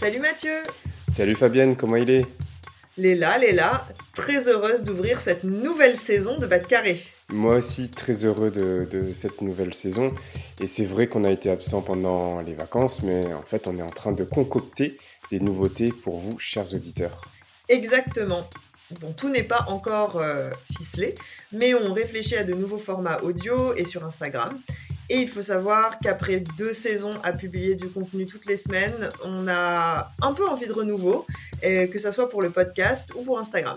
Salut Mathieu Salut Fabienne, comment il est? Léla, Léla, très heureuse d'ouvrir cette nouvelle saison de Bas de Carré. Moi aussi, très heureux de, de cette nouvelle saison. Et c'est vrai qu'on a été absent pendant les vacances, mais en fait, on est en train de concocter des nouveautés pour vous, chers auditeurs. Exactement. Bon, tout n'est pas encore euh, ficelé, mais on réfléchit à de nouveaux formats audio et sur Instagram. Et il faut savoir qu'après deux saisons à publier du contenu toutes les semaines, on a un peu envie de renouveau, et que ce soit pour le podcast ou pour Instagram.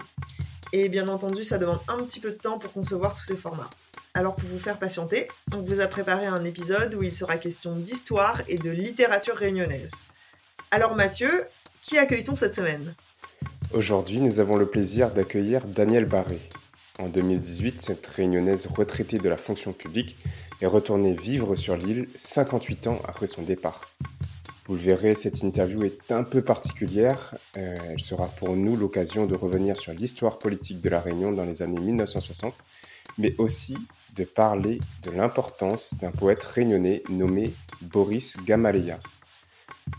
Et bien entendu, ça demande un petit peu de temps pour concevoir tous ces formats. Alors pour vous faire patienter, on vous a préparé un épisode où il sera question d'histoire et de littérature réunionnaise. Alors Mathieu, qui accueille-t-on cette semaine? Aujourd'hui, nous avons le plaisir d'accueillir Daniel Barré. En 2018, cette réunionnaise retraitée de la fonction publique est retournée vivre sur l'île 58 ans après son départ. Vous le verrez, cette interview est un peu particulière. Euh, elle sera pour nous l'occasion de revenir sur l'histoire politique de la Réunion dans les années 1960, mais aussi de parler de l'importance d'un poète réunionnais nommé Boris Gamaleya.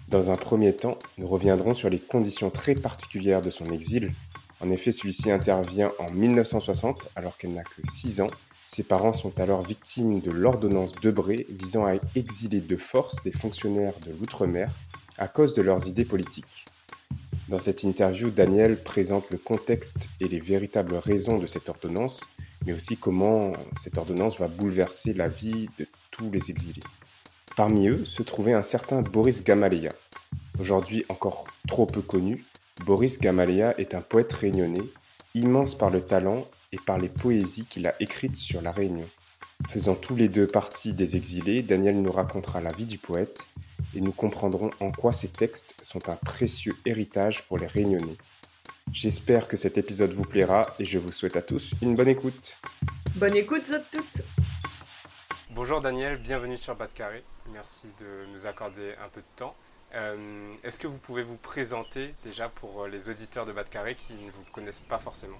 Dans un premier temps, nous reviendrons sur les conditions très particulières de son exil. En effet, celui-ci intervient en 1960 alors qu'elle n'a que 6 ans. Ses parents sont alors victimes de l'ordonnance Debré visant à exiler de force des fonctionnaires de l'outre-mer à cause de leurs idées politiques. Dans cette interview, Daniel présente le contexte et les véritables raisons de cette ordonnance, mais aussi comment cette ordonnance va bouleverser la vie de tous les exilés. Parmi eux se trouvait un certain Boris Gamaleya. Aujourd'hui encore trop peu connu, Boris Gamaleya est un poète réunionnais, immense par le talent et par les poésies qu'il a écrites sur la Réunion. Faisant tous les deux partie des exilés, Daniel nous racontera la vie du poète et nous comprendrons en quoi ces textes sont un précieux héritage pour les Réunionnais. J'espère que cet épisode vous plaira et je vous souhaite à tous une bonne écoute. Bonne écoute, à toutes Bonjour Daniel, bienvenue sur Bas de Carré. Merci de nous accorder un peu de temps. Euh, Est-ce que vous pouvez vous présenter déjà pour les auditeurs de Bas de Carré qui ne vous connaissent pas forcément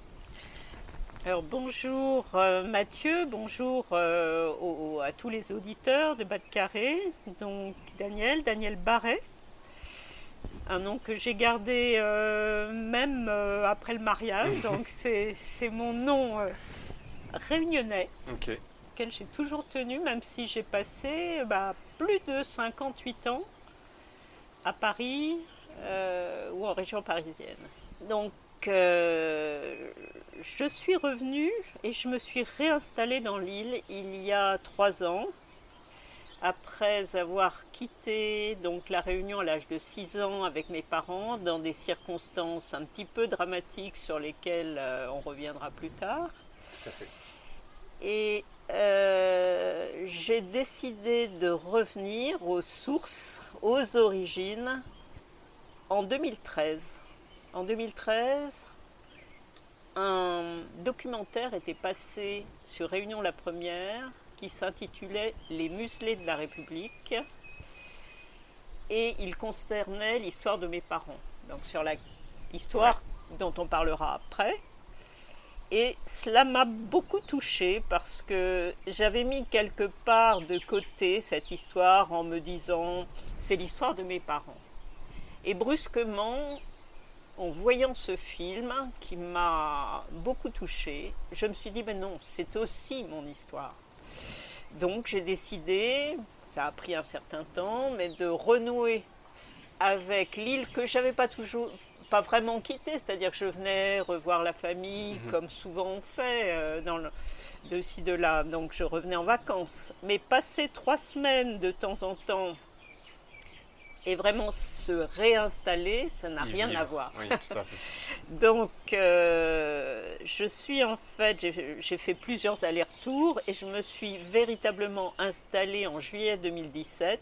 Alors bonjour euh, Mathieu, bonjour euh, au- à tous les auditeurs de Bas de Carré. Donc Daniel, Daniel Barret, un nom que j'ai gardé euh, même euh, après le mariage. Donc c'est mon nom euh, réunionnais auquel j'ai toujours tenu, même si j'ai passé bah, plus de 58 ans à Paris euh, ou en région parisienne. Donc, euh, je suis revenue et je me suis réinstallée dans l'île il y a trois ans, après avoir quitté donc la Réunion à l'âge de 6 ans avec mes parents dans des circonstances un petit peu dramatiques sur lesquelles euh, on reviendra plus tard. tout à fait. Et euh, j'ai décidé de revenir aux sources, aux origines, en 2013. En 2013, un documentaire était passé sur Réunion la Première qui s'intitulait Les muselés de la République et il concernait l'histoire de mes parents. Donc sur la histoire dont on parlera après. Et cela m'a beaucoup touchée parce que j'avais mis quelque part de côté cette histoire en me disant c'est l'histoire de mes parents. Et brusquement, en voyant ce film qui m'a beaucoup touchée, je me suis dit ben non, c'est aussi mon histoire. Donc j'ai décidé, ça a pris un certain temps, mais de renouer avec l'île que j'avais pas toujours pas vraiment quittée, c'est-à-dire que je venais revoir la famille comme souvent on fait euh, dans le, de ci de là, donc je revenais en vacances. Mais passer trois semaines de temps en temps Et vraiment se réinstaller, ça n'a rien vivre. à voir. Oui, tout à fait. Donc, euh, je suis en fait, j'ai fait plusieurs allers-retours et je me suis véritablement installée en juillet 2017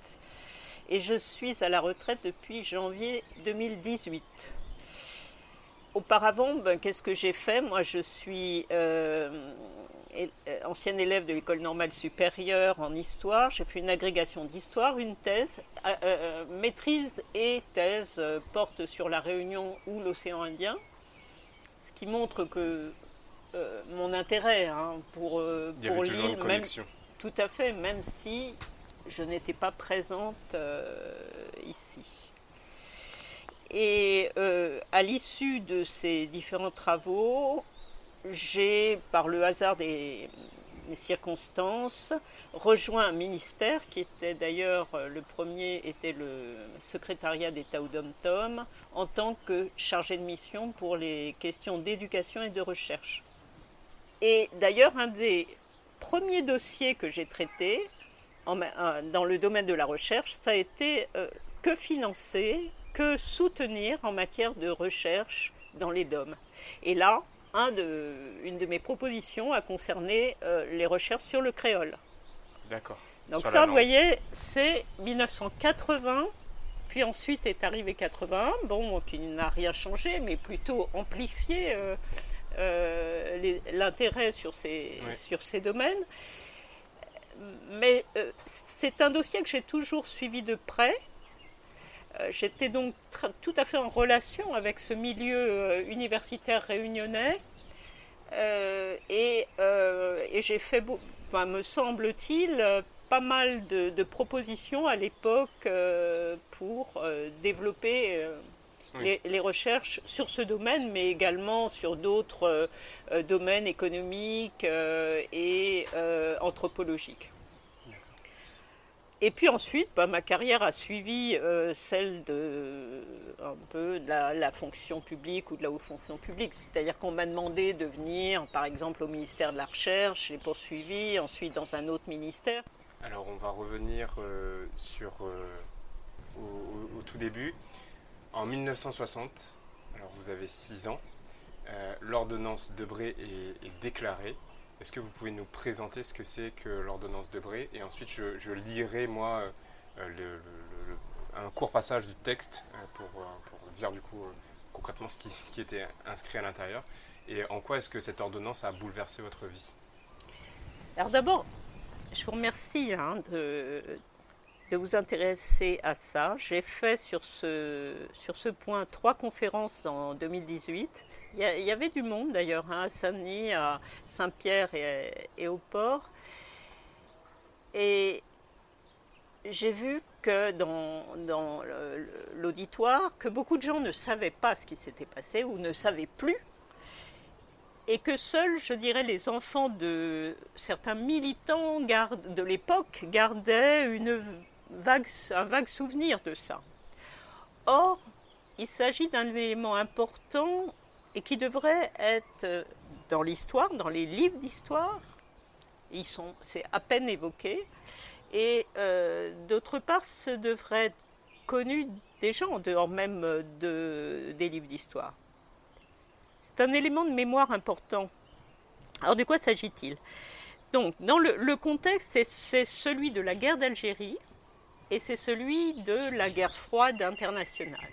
et je suis à la retraite depuis janvier 2018. Auparavant, ben, qu'est-ce que j'ai fait? Moi, je suis euh, euh, ancienne élève de l'école normale supérieure en histoire. J'ai fait une agrégation d'histoire, une thèse. Euh, maîtrise et thèse euh, portent sur la Réunion ou l'océan Indien, ce qui montre que mon intérêt hein, pour, Il y avait pour toujours l'île, une même, tout à fait, même si je n'étais pas présente ici. Et euh, à l'issue de ces différents travaux, j'ai, par le hasard des, circonstances, rejoint un ministère qui était d'ailleurs, euh, le premier était le secrétariat d'État au Dom-Tom, en tant que chargé de mission pour les questions d'éducation et de recherche. Et d'ailleurs, un des premiers dossiers que j'ai ma- euh, dans le domaine de la recherche, ça a été que financer, que soutenir en matière de recherche dans les DOM. Et là, un de, une de mes propositions a concerné euh, les recherches sur le créole. D'accord. Donc Sur ça, vous voyez, c'est 1980, puis ensuite est arrivé 81, bon, qui n'a rien changé, mais plutôt amplifié euh, euh, l'intérêt sur ces, Ouais. sur ces domaines. Mais c'est un dossier que j'ai toujours suivi de près. Euh, J'étais donc tout à fait en relation avec ce milieu euh, universitaire réunionnais. Euh, et et j'ai fait, me semble-t-il, pas mal de, de propositions à l'époque pour développer les, les recherches sur ce domaine, mais également sur d'autres euh, domaines économiques euh, et euh, anthropologiques. Et puis ensuite, bah, ma carrière a suivi euh, celle de un peu de la, fonction publique ou de la haute fonction publique. C'est-à-dire qu'on m'a demandé de venir, par exemple, au ministère de la Recherche, j'ai poursuivi, ensuite dans un autre ministère. Alors on va revenir euh, sur euh, au, tout début. En 1960, alors vous avez 6 ans, l'ordonnance Debré est, est déclarée. Est-ce que vous pouvez nous présenter ce que c'est que l'ordonnance Debré Et ensuite je, lirai moi euh, un court passage du texte euh, pour, euh, pour dire du coup concrètement ce qui, qui était inscrit à l'intérieur. Et en quoi est-ce que cette ordonnance a bouleversé votre vie? Alors d'abord, je vous remercie hein, de, de vous intéresser à ça. J'ai fait sur ce, sur ce point trois conférences en 2018. Il y, avait du monde d'ailleurs, hein, à Saint-Denis, à Saint-Pierre et, au port. Et j'ai vu que dans, l'auditoire, que beaucoup de gens ne savaient pas ce qui s'était passé ou ne savaient plus et que seuls, je dirais, les enfants de certains militants de l'époque gardaient vague, un vague souvenir de ça. Or, il s'agit d'un élément important et qui devrait être dans l'histoire, dans les livres d'histoire. Ils sont, c'est à peine évoqué. Et euh, d'autre part, ce devrait être connu des gens, en dehors même de, des livres d'histoire. C'est un élément de mémoire important. Alors de quoi s'agit-il? Donc, dans le, contexte, c'est celui de la guerre d'Algérie et c'est celui de la guerre froide internationale.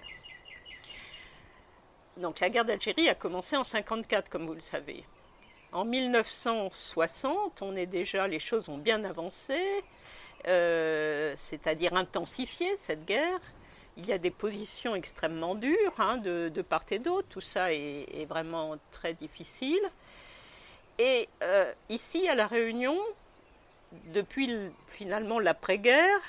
Donc la guerre d'Algérie a commencé en 54, comme vous le savez. En 1960, on est déjà, les choses ont bien avancé, euh, c'est-à-dire intensifié cette guerre. Il y a des positions extrêmement dures hein, de, part et d'autre. Tout ça est, vraiment très difficile. Et euh, ici, à La Réunion, depuis le- finalement l'après-guerre,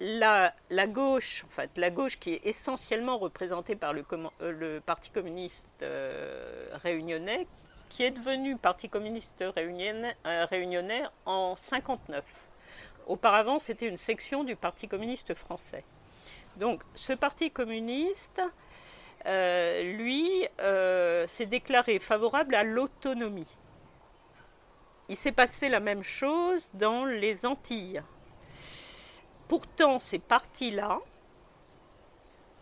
la, gauche, en fait, la gauche qui est essentiellement représentée par le, euh, Parti communiste euh, réunionnais, qui est devenu Parti communiste réunionnais, euh, réunionnais en 59. Auparavant, c'était une section du Parti communiste français. Donc, ce Parti communiste, lui, s'est déclaré favorable à l'autonomie. Il s'est passé la même chose dans les Antilles. Pourtant, ces partis-là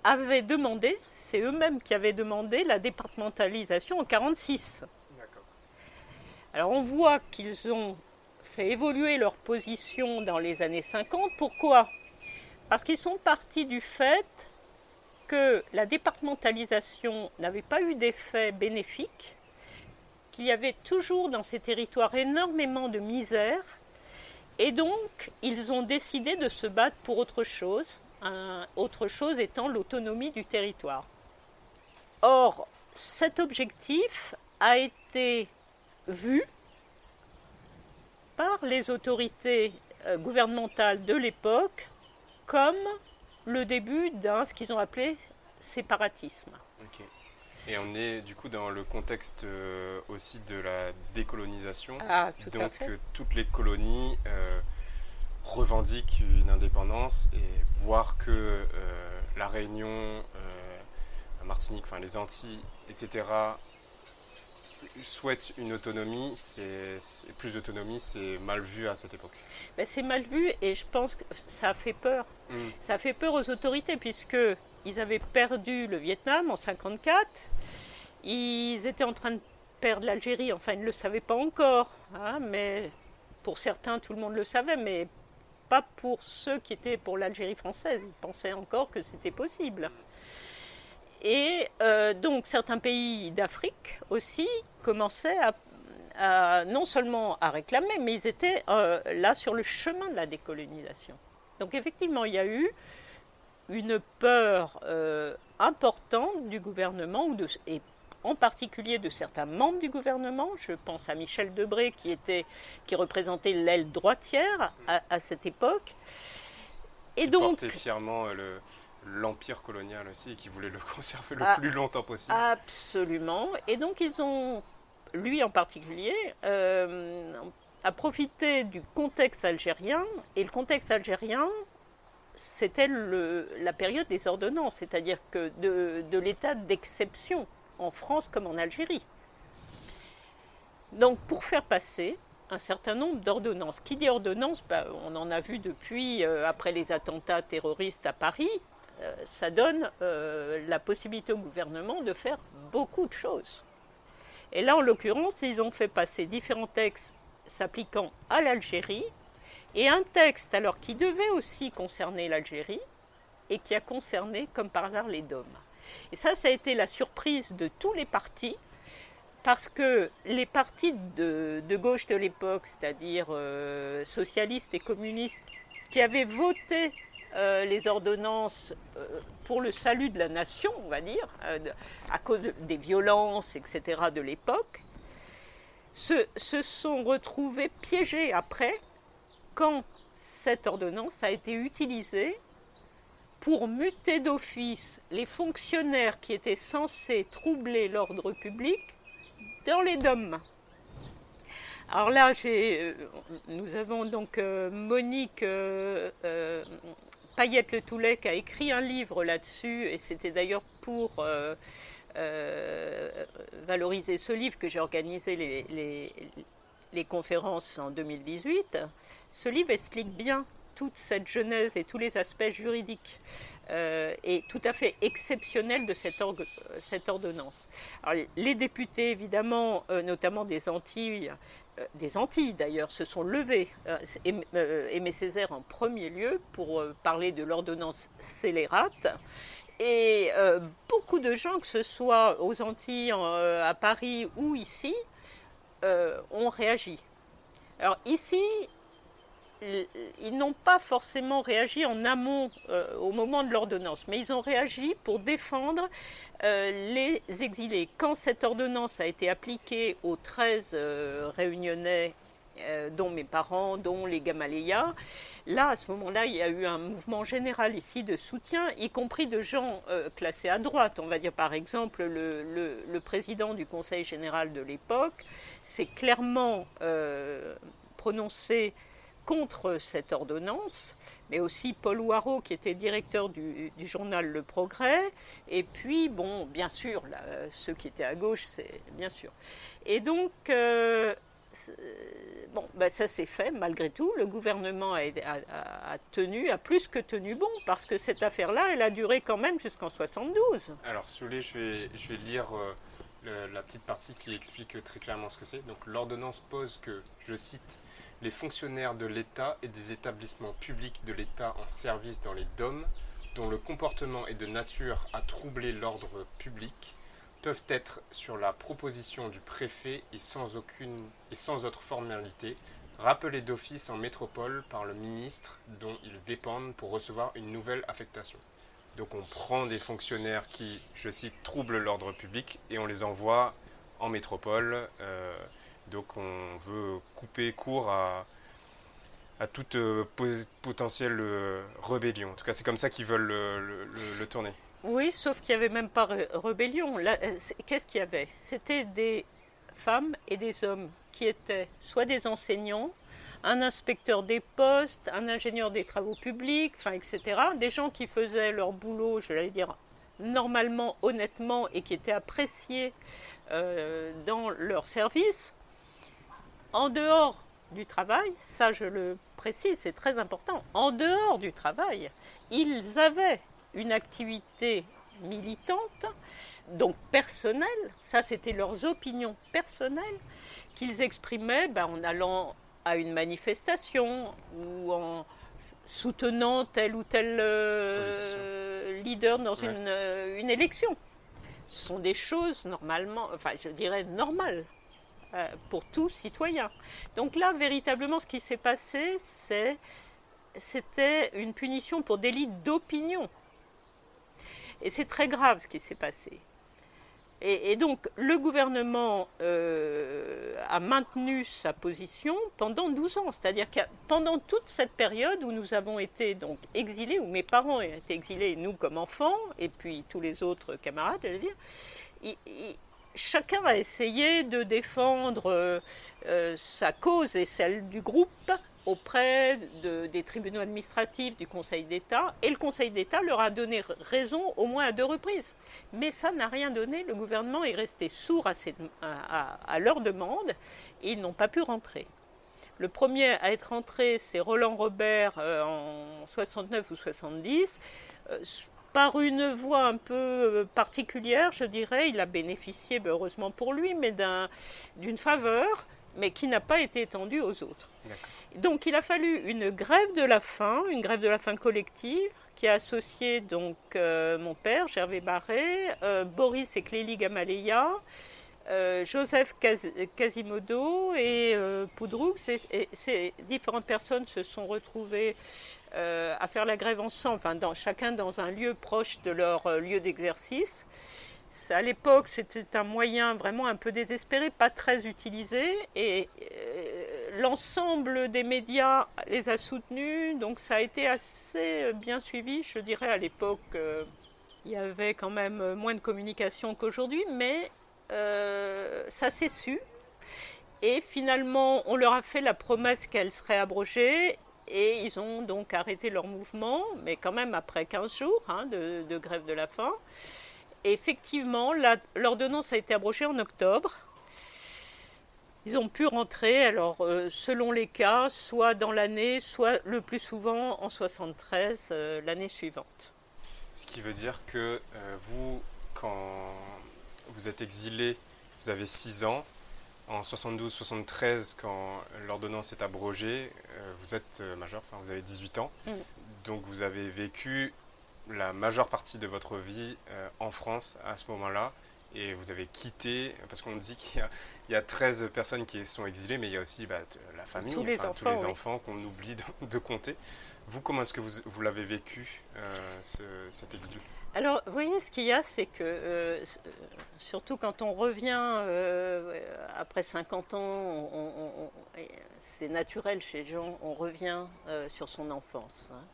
avaient demandé, c'est eux-mêmes qui avaient demandé la départementalisation en 1946. Alors on voit qu'ils ont fait évoluer leur position dans les années 50. Pourquoi? Parce qu'ils sont partis du fait que la départementalisation n'avait pas eu d'effet bénéfique, qu'il y avait toujours dans ces territoires énormément de misère, et donc ils ont décidé de se battre pour autre chose, autre chose étant l'autonomie du territoire. Or, cet objectif a été vu par les autorités euh, gouvernementales de l'époque comme le début d'un ce qu'ils ont appelé séparatisme. Et on est du coup dans le contexte euh, aussi de la décolonisation. Ah, Donc euh, toutes les colonies revendiquent une indépendance et voir que la Réunion, la Martinique, enfin les Antilles, etc., souhaitent une autonomie, c'est plus d'autonomie, c'est mal vu à cette époque. Ben, c'est mal vu et je pense que ça fait peur. Mm. Ça fait peur aux autorités puisque ils avaient perdu le Vietnam en 54, ils étaient en train de perdre l'Algérie, enfin ils ne le savaient pas encore, hein, mais pour certains tout le monde le savait, mais pas pour ceux qui étaient pour l'Algérie française. Ils pensaient encore que c'était possible. Et euh, donc certains pays d'Afrique aussi commençaient à, non seulement à réclamer, mais ils étaient euh, là sur le chemin de la décolonisation. Donc effectivement, il y a eu une peur euh, importante du gouvernement, et en particulier de certains membres du gouvernement. Je pense à Michel Debré, qui, était, qui représentait l'aile droitière à, cette époque. Et qui donc, portait fièrement le, l'empire colonial aussi, et qui voulait le conserver le ah, plus longtemps possible. Absolument. Et donc ils ont, lui en particulier, euh, a profité du contexte algérien, et le contexte algérien, c'était la période des ordonnances, c'est-à-dire de, l'état d'exception en France comme en Algérie. Donc pour faire passer un certain nombre d'ordonnances. Qui dit ordonnance ben, On en a vu depuis, euh, après les attentats terroristes à Paris, euh, ça donne euh, la possibilité au gouvernement de faire beaucoup de choses. Et là, en l'occurrence, ils ont fait passer différents textes s'appliquant à l'Algérie et un texte alors qui devait aussi concerner l'Algérie et qui a concerné, comme par hasard, les DOM. Et ça, ça a été la surprise de tous les partis, parce que les partis de, gauche de l'époque, c'est-à-dire euh, socialistes et communistes, qui avaient voté euh, les ordonnances euh, pour le salut de la nation, on va dire, à cause des violences, etc. de l'époque, se, sont retrouvés piégés après quand cette ordonnance a été utilisée pour muter d'office les fonctionnaires qui étaient censés troubler l'ordre public dans les DOM. Alors là, nous avons donc Monique Payette Le Toulet a écrit un livre là-dessus, et c'était d'ailleurs pour euh, euh, valoriser ce livre que j'ai organisé les, les, conférences en 2018. Ce livre explique bien toute cette genèse et tous les aspects juridiques euh, et tout à fait exceptionnels de cette, ordonnance. les députés, évidemment, notamment des Antilles, euh, des Antilles d'ailleurs se sont levés, euh, euh, Aimé Césaire en premier lieu, pour parler de l'ordonnance scélérate. Et beaucoup de gens, que ce soit aux Antilles, à Paris ou ici, ont réagi. Alors ici, ils n'ont pas forcément réagi en amont euh, au moment de l'ordonnance, mais ils ont réagi pour défendre euh, les exilés. Quand cette ordonnance a été appliquée aux 13 euh, réunionnais, dont mes parents, dont les Gamaléas, là, à ce moment-là, il y a eu un mouvement général ici de soutien, y compris de gens classés à droite. On va dire par exemple le, le président du Conseil général de l'époque s'est clairement prononcé contre cette ordonnance, mais aussi Paul Ouareau, qui était directeur du, journal Le Progrès, et puis, bon, bien sûr, ceux qui étaient à gauche, c'est bien sûr. Et donc, euh, bon, ben ça s'est fait malgré tout. Le gouvernement a, tenu, a plus que tenu bon, parce que cette affaire-là, elle a duré quand même jusqu'en 72. Alors, si vous voulez, je vais, je vais lire euh, la petite partie qui explique très clairement ce que c'est. Donc, l'ordonnance pose que, je cite, les fonctionnaires de l'État et des établissements publics de l'État en service dans les DOM, dont le comportement est de nature à troubler l'ordre public, peuvent être, sur la proposition du préfet et sans, aucune, et sans autre formalité, rappelés d'office en métropole par le ministre dont ils dépendent pour recevoir une nouvelle affectation. Donc on prend des fonctionnaires qui, je cite, troublent l'ordre public et on les envoie en métropole. Euh, donc on veut couper court à, toute euh, potentielle euh, rébellion. En tout cas, c'est comme ça qu'ils veulent le tourner. Oui, sauf qu'il n'y avait même pas rébellion. Euh, qu'est-ce qu'il y avait? C'était des femmes et des hommes qui étaient soit des enseignants, un inspecteur des postes, un ingénieur des travaux publics, enfin, etc. Des gens qui faisaient leur boulot, je l'allais dire, normalement, honnêtement, et qui étaient appréciés dans leur service. En dehors du travail, ça je le précise, c'est très important, en dehors du travail, ils avaient une activité militante, donc personnelle, ça c'était leurs opinions personnelles, qu'ils exprimaient ben, en allant à une manifestation ou en soutenant tel ou tel euh, leader dans une, euh, une, élection. Ce sont des choses normalement, enfin je dirais normales pour tout citoyen. Donc là, véritablement, ce qui s'est passé, c'est c'était une punition pour délit d'opinion. Et c'est très grave ce qui s'est passé. Et, donc le gouvernement euh, a maintenu sa position pendant 12 ans, c'est-à-dire que pendant toute cette période où nous avons été donc exilés, où mes parents été exilés, nous comme enfants, et puis tous les autres camarades, je veux dire, chacun a essayé de défendre euh, euh, sa cause et celle du groupe auprès des tribunaux administratifs du Conseil d'État, et le Conseil d'État leur a donné raison au moins à deux reprises. Mais ça n'a rien donné, le gouvernement est resté sourd à, à, leurs demandes, et ils n'ont pas pu rentrer. Le premier à être rentré, c'est Roland Robert euh, en 69 ou 70. Euh, par une voie un peu euh, particulière, je dirais, il a bénéficié, ben, heureusement pour lui, mais d'une faveur, mais qui n'a pas été étendue aux autres. Donc il a fallu une grève de la faim, une grève de la faim collective, qui a associé donc euh, mon père, Gervais Barré, euh, Boris et Clélie Gamaleya, euh, Joseph Quasimodo et Poudroux. Ces différentes personnes se sont retrouvées à faire la grève ensemble, chacun dans un lieu proche de leur lieu d'exercice. À l'époque, c'était un moyen vraiment un peu désespéré, pas très utilisé, et l'ensemble des médias les a soutenus, donc ça a été assez bien suivi, je dirais à l'époque. Euh, il y avait quand même moins de communication qu'aujourd'hui, mais euh, ça s'est su. Et finalement, on leur a fait la promesse qu'elle serait abrogée, et ils ont donc arrêté leur mouvement, mais quand même après 15 jours hein, de, grève de la faim. effectivement, l'ordonnance a été abrogée en octobre. Ils ont pu rentrer, alors euh, selon les cas, soit dans l'année, soit le plus souvent en 73, euh, l'année suivante. Ce qui veut dire que euh, vous, quand vous êtes exilé, vous avez 6 ans. En 72-73, quand l'ordonnance est abrogée, vous êtes majeur, enfin vous avez 18 ans. Mm. Donc vous avez vécu la majeure partie de votre vie en France à ce moment-là et vous avez quitté, parce qu'on dit qu'il y, a 13 personnes qui sont exilées, mais il y a aussi bah, la famille, tous les enfants, qu'on oublie de, compter. Vous, comment est-ce que vous, vous l'avez vécu, euh, cet exil? Alors, vous voyez, ce qu'il y a, c'est que, euh, surtout quand on revient euh, après 50 ans, c'est naturel chez les gens, on revient sur son enfance. Hein.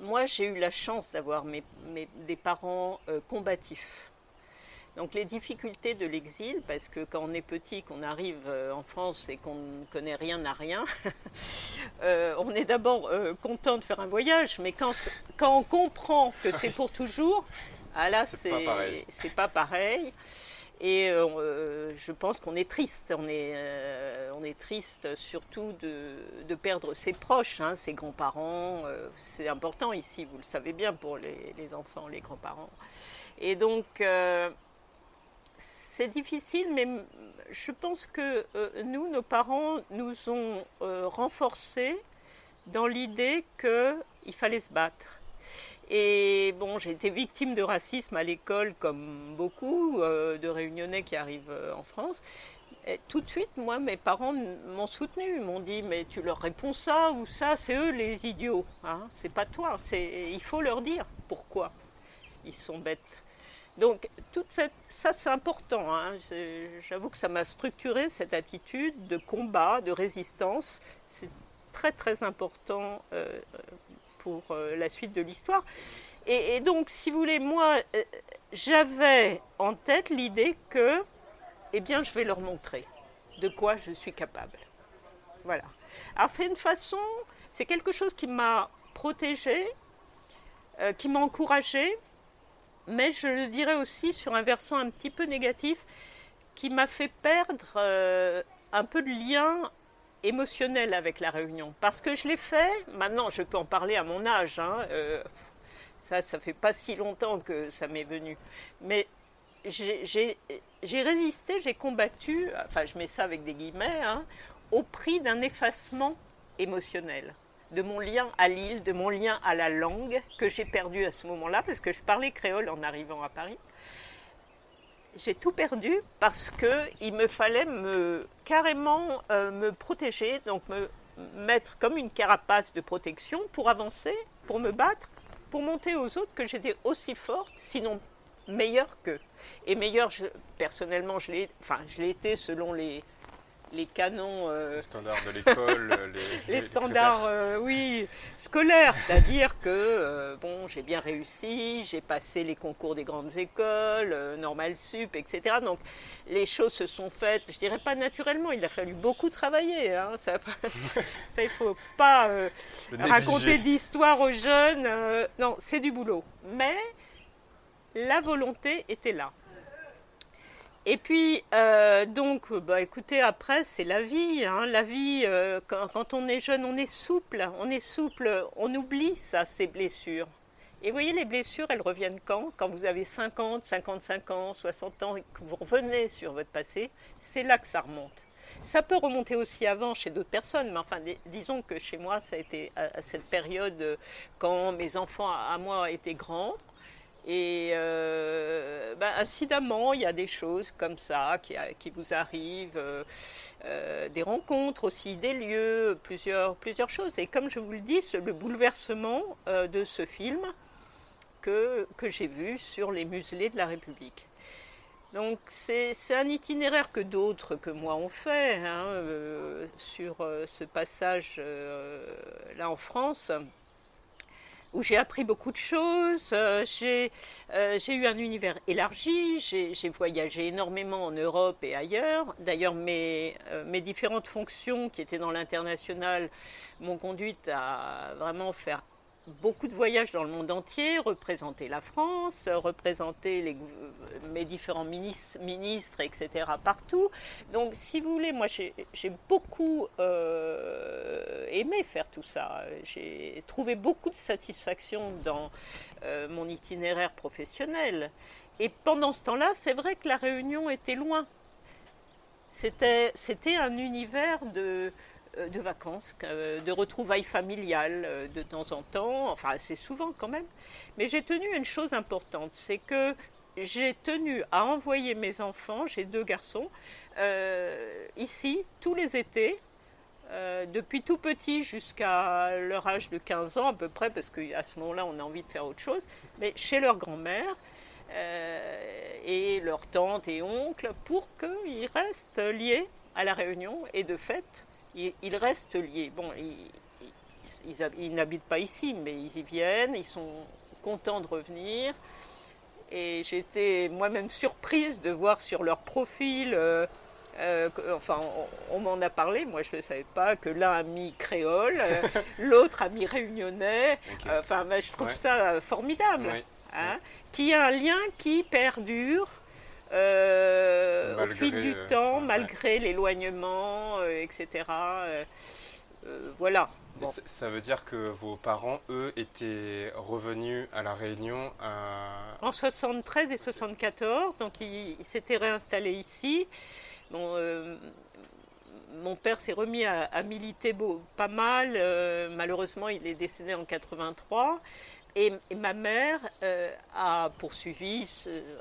Moi, j'ai eu la chance d'avoir des parents combatifs. Donc les difficultés de l'exil, parce que quand on est petit, qu'on arrive euh, en France et qu'on ne connaît rien à rien, euh, on est d'abord euh, content de faire un voyage, mais quand, quand on comprend que c'est pour toujours, ah là c'est pas pareil. et je pense qu'on est triste. On est, on est triste surtout de, perdre ses proches, hein, ses grands-parents. c'est important ici, vous le savez bien, pour les, les enfants, les grands-parents. Et donc, c'est difficile, mais je pense que nous, nos parents, nous ont renforcés dans l'idée qu'il fallait se battre. Et bon, j'ai été victime de racisme à l'école, comme beaucoup euh, de réunionnais qui arrivent euh, en France. Tout de suite, moi, mes parents m'ont soutenu, m'ont dit Mais tu leur réponds ça ou ça, c'est eux les idiots, hein, c'est pas toi. Il faut leur dire pourquoi ils sont bêtes. Donc, toute cette, ça, c'est important. Hein. J'avoue que ça m'a structuré cette attitude de combat, de résistance. C'est très très important euh, pour euh, la suite de l'histoire. Et, donc, si vous voulez, moi, euh, j'avais en tête l'idée que, eh bien, je vais leur montrer de quoi je suis capable. Voilà. Alors, c'est une façon, c'est quelque chose qui m'a protégée, qui m'a encouragée, mais je le dirais aussi sur un versant un petit peu négatif, qui m'a fait perdre un peu de lien émotionnel avec la réunion. Parce que je l'ai fait, maintenant je peux en parler à mon âge, hein, euh, ça, ça fait pas si longtemps que ça m'est venu. Mais j'ai résisté, j'ai combattu, enfin je mets ça avec des guillemets, hein, au prix d'un effacement émotionnel de mon lien à l'île, de mon lien à la langue que j'ai perdu à ce moment-là, parce que je parlais créole en arrivant à Paris j'ai tout perdu parce que il me fallait me carrément euh, me protéger, donc me mettre comme une carapace de protection pour avancer, pour me battre, pour monter aux autres que j'étais aussi forte, sinon meilleure qu'eux. Et meilleure, personnellement, je l'ai, enfin, été selon les, les canons. Euh, les standards de l'école. Euh, les, standards, euh, oui, scolaires. C'est-à-dire que, bon, j'ai bien réussi, j'ai passé les concours des grandes écoles, Normal Sup, etc. Donc, les choses se sont faites, je dirais pas naturellement, il a fallu beaucoup travailler. Hein. Ça, ça, il faut pas raconter d'histoire aux jeunes. non, c'est du boulot. Mais la volonté était là. Et puis, euh, donc, bah, écoutez, après, c'est la vie. Hein. La vie, euh, quand, on est jeune, on est souple. On est souple, on oublie ça, ces blessures. Et vous voyez, les blessures, elles reviennent quand? Quand vous avez 50, 55 ans, 60 ans, et que vous revenez sur votre passé, c'est là que ça remonte. Ça peut remonter aussi avant chez d'autres personnes, mais enfin, disons que chez moi, ça a été à, cette période euh, quand mes enfants à moi étaient grands. Et euh, ben, incidemment, il y a des choses comme ça qui, vous arrivent, euh, euh, des rencontres aussi, des lieux, plusieurs, plusieurs choses. Et comme je vous le dis, le bouleversement de ce film que, que j'ai vu sur les muselés de la République. Donc c'est un itinéraire que d'autres que moi ont fait hein, sur ce passage là en France où j'ai appris beaucoup de choses, euh, euh, j'ai eu un univers élargi, j'ai voyagé énormément en Europe et ailleurs. D'ailleurs, euh, mes différentes fonctions qui étaient dans l'international m'ont conduite à vraiment faire beaucoup de voyages dans le monde entier, représenter la France, représenter mes différents ministres, etc. partout. Donc, si vous voulez, moi j'ai beaucoup euh, aimé faire tout ça. J'ai trouvé beaucoup de satisfaction dans euh, mon itinéraire professionnel. Et pendant ce temps-là, c'est vrai que la Réunion était loin. C'était un univers de, de vacances, euh, de retrouvailles familiales euh, de temps en temps, enfin assez souvent quand même. Mais j'ai tenu une chose importante, c'est que j'ai tenu à envoyer mes enfants, j'ai deux garçons, ici tous les étés, depuis tout petit jusqu'à leur âge de 15 ans à peu près, parce qu'à ce moment-là on a envie de faire autre chose, mais chez leur grand-mère et leurs tantes et oncles pour qu'ils restent liés à la Réunion et de fait ils, restent liés. Bon, ils, n'habitent pas ici, mais ils y viennent, ils sont contents de revenir. Et j'étais moi-même surprise de voir sur leur profil, euh, euh, enfin on, m'en a parlé, moi je ne savais pas, que l'un a mis créole, euh, l'autre a mis réunionnais. Enfin, je trouve ça formidable. Hein, qui a un lien qui perdure au fil du temps, malgré l'éloignement, etc. voilà. Ça veut dire que vos parents, eux, étaient revenus à La Réunion en 73 et 74, donc ils s'étaient réinstallés ici. Bon, mon père s'est remis à, militer beau, pas mal. Euh, malheureusement, il est décédé en 83. Et, ma mère euh, a poursuivi,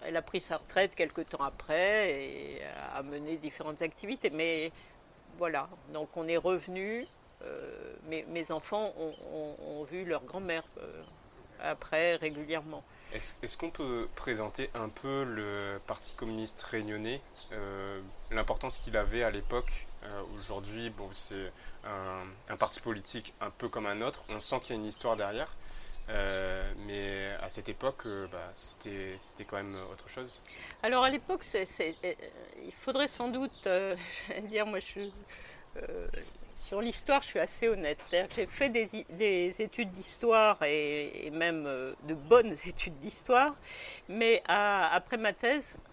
elle a pris sa retraite quelques temps après et a mené différentes activités. Mais voilà, donc on est revenu. Euh, mes, enfants ont, vu leur grand-mère après régulièrement. Est-ce qu'on peut présenter un peu le Parti communiste réunionnais, euh, l'importance qu'il avait à l'époque euh, Aujourd'hui, bon, c'est un, parti politique un peu comme un autre. On sent qu'il y a une histoire derrière. Euh, mais à cette époque, bah, c'était quand même autre chose. Alors à l'époque, il faudrait sans doute, dire, moi je suis sur l'histoire, je suis assez honnête. C'est-à-dire que j'ai fait des, études d'histoire et, même euh, de bonnes études d'histoire, mais après ma thèse, euh,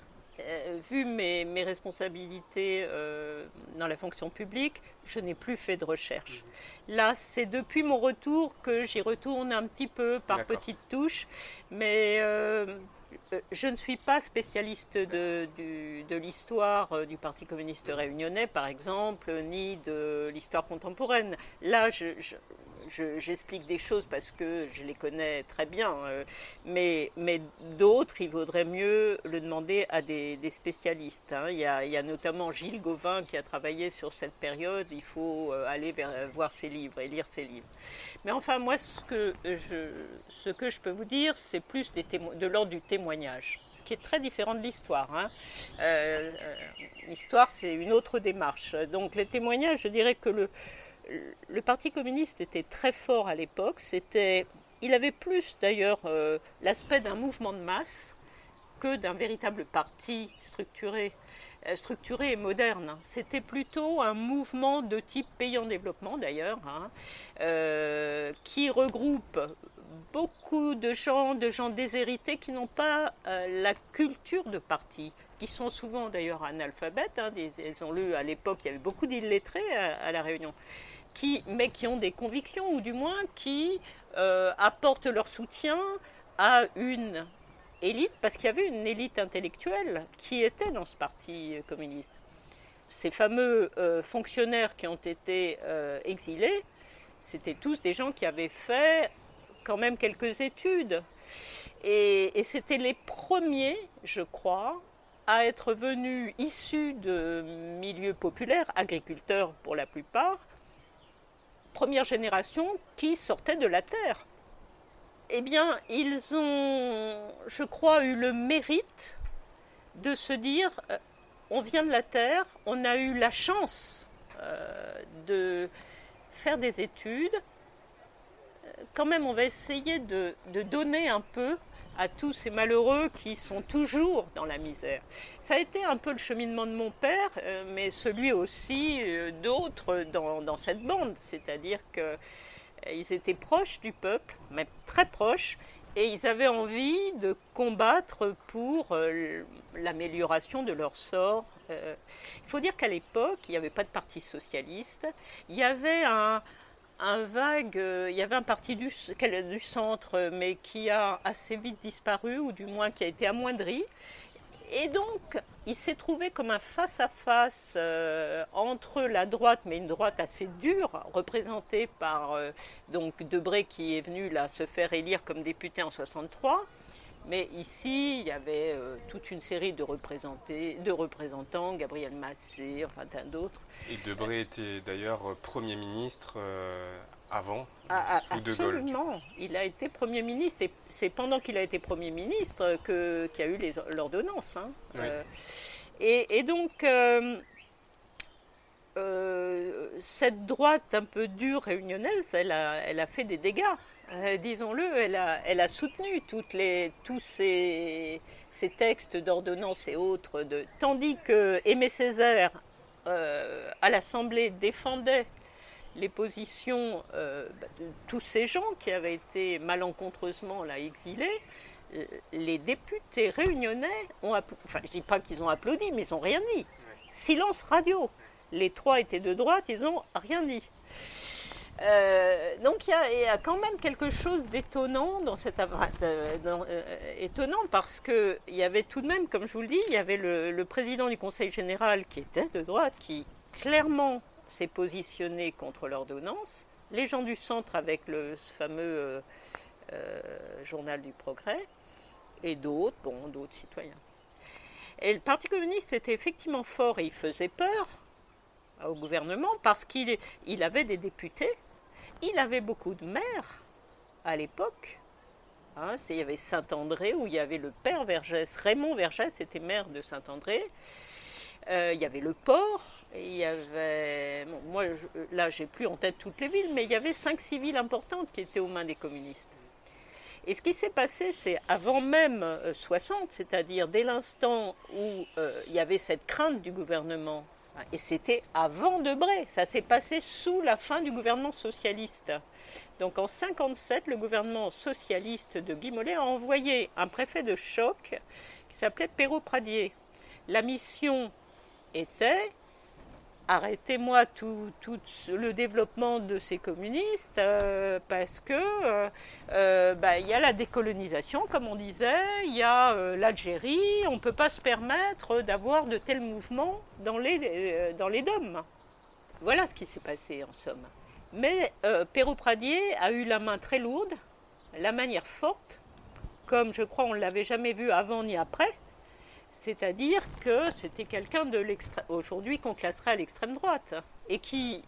vu mes, responsabilités euh, dans la fonction publique, je n'ai plus fait de recherche. Là, c'est depuis mon retour que j'y retourne un petit peu par petites touches, mais euh, je ne suis pas spécialiste de, l'histoire euh, du Parti communiste réunionnais, par exemple, ni de l'histoire contemporaine. Là, je, j'explique des choses parce que je les connais très bien, euh, mais, mais d'autres, il vaudrait mieux le demander à des, spécialistes. Hein. Il, y a, notamment Gilles Gauvin qui a travaillé sur cette période, il faut euh, aller voir ses livres et lire ses livres. Mais enfin, moi, ce que je, ce que je peux vous dire, c'est plus de l'ordre du témoignage, ce qui est très différent de l'histoire. Hein. Euh, l'histoire, c'est une autre démarche. Donc les témoignages, je dirais que le le Parti communiste était très fort à l'époque. C'était, il avait plus d'ailleurs euh, l'aspect d'un mouvement de masse que d'un véritable parti structuré, euh, structuré et moderne. C'était plutôt un mouvement de type pays en développement d'ailleurs, hein, euh, qui regroupe beaucoup de gens, de gens déshérités qui n'ont pas la culture de parti, qui sont souvent d'ailleurs analphabètes. Hein, ont lu à l'époque, il y avait beaucoup d'illettrés à La Réunion mais qui ont des convictions, ou du moins qui euh, apportent leur soutien à une élite, parce qu'il y avait une élite intellectuelle qui était dans ce parti communiste. Ces fameux euh, fonctionnaires qui ont été euh, exilés, c'était tous des gens qui avaient fait quand même quelques études. Et, et c'était les premiers, je crois, à être venus issus de milieux populaires, agriculteurs pour la plupart, première génération qui sortait de la Terre. Eh bien, ils ont, je crois, eu le mérite de se dire, euh, on vient de la Terre, on a eu la chance euh, de faire des études, euh, quand même on va essayer de donner un peu à tous ces malheureux qui sont toujours dans la misère. Ça a été un peu le cheminement de mon père, euh, mais celui aussi euh, d'autres dans, cette bande, c'est-à-dire qu'ils euh, étaient proches du peuple, mais très proches, et ils avaient envie de combattre pour l'amélioration de leur sort. Il faut dire qu'à l'époque, il n'y avait pas de parti socialiste, il y avait un, un vague, euh, il y avait un parti du, centre, mais qui a assez vite disparu, ou du moins qui a été amoindri. Et donc, il s'est trouvé comme un face-à-face euh, entre la droite, mais une droite assez dure, représentée par euh, donc Debré qui est venu là se faire élire comme député en 63, mais ici, il y avait euh, toute une série de, de représentants, Gabriel Massé, enfin tant d'autres. Et Debré était d'ailleurs euh, Premier ministre euh, avant, ah, ah, sous De Gaulle. Absolument, il a été Premier ministre, et c'est pendant qu'il a été Premier ministre qu'il y a eu l'ordonnance. Hein. et, et, donc, cette droite un peu dure réunionnaise, elle a, elle a fait des dégâts. Euh, disons-le, elle a, elle a, soutenu toutes les, tous ces, ces textes d'ordonnance et autres, de, tandis que Aimé Césaire, euh, à l'Assemblée, défendait les positions euh, bah, de tous ces gens qui avaient été malencontreusement là exilés. les députés réunionnais ont. Enfin, je dis pas qu'ils ont applaudi, mais ils n'ont rien dit. Silence radio. Les trois étaient de droite, ils n'ont rien dit. Euh, donc il y, a quand même quelque chose d'étonnant dans cette euh, euh, étonnant parce que il y avait tout de même, comme je vous le dis, il y avait le, président du Conseil général qui était de droite, qui clairement s'est positionné contre l'ordonnance. Les gens du centre avec le fameux journal du Progrès et d'autres, bon, d'autres citoyens. Et le Parti communiste était effectivement fort et il faisait peur au gouvernement parce qu'il il avait des députés il avait beaucoup de maires à l'époque. Hein, il y avait Saint-André où il y avait le père Vergès. Raymond Vergès était maire de Saint-André. Euh, il y avait le port, il y avait. moi, là, j'ai plus en tête toutes les villes, mais il y avait cinq six villes importantes qui étaient aux mains des communistes. Et ce qui s'est passé, c'est avant même 60, euh, c'est-à-dire dès l'instant où euh, il y avait cette crainte du gouvernement et c'était avant Debré, ça s'est passé sous la fin du gouvernement socialiste. Donc en 57, le gouvernement socialiste de Guy a envoyé un préfet de choc qui s'appelait Perrault Pradier. La mission était arrêtez-moi tout, le développement de ces communistes euh, parce que euh, euh, bah, il y a la décolonisation, comme on disait, il y a l'Algérie, on ne peut pas se permettre d'avoir de tels mouvements dans les, dans dômes. Voilà ce qui s'est passé en somme. Mais Perrault Pradier a eu la main très lourde, la manière forte, comme je crois on ne l'avait jamais vu avant ni après. C'est-à-dire que c'était quelqu'un de l'extrême, aujourd'hui qu'on classerait à l'extrême droite, et qui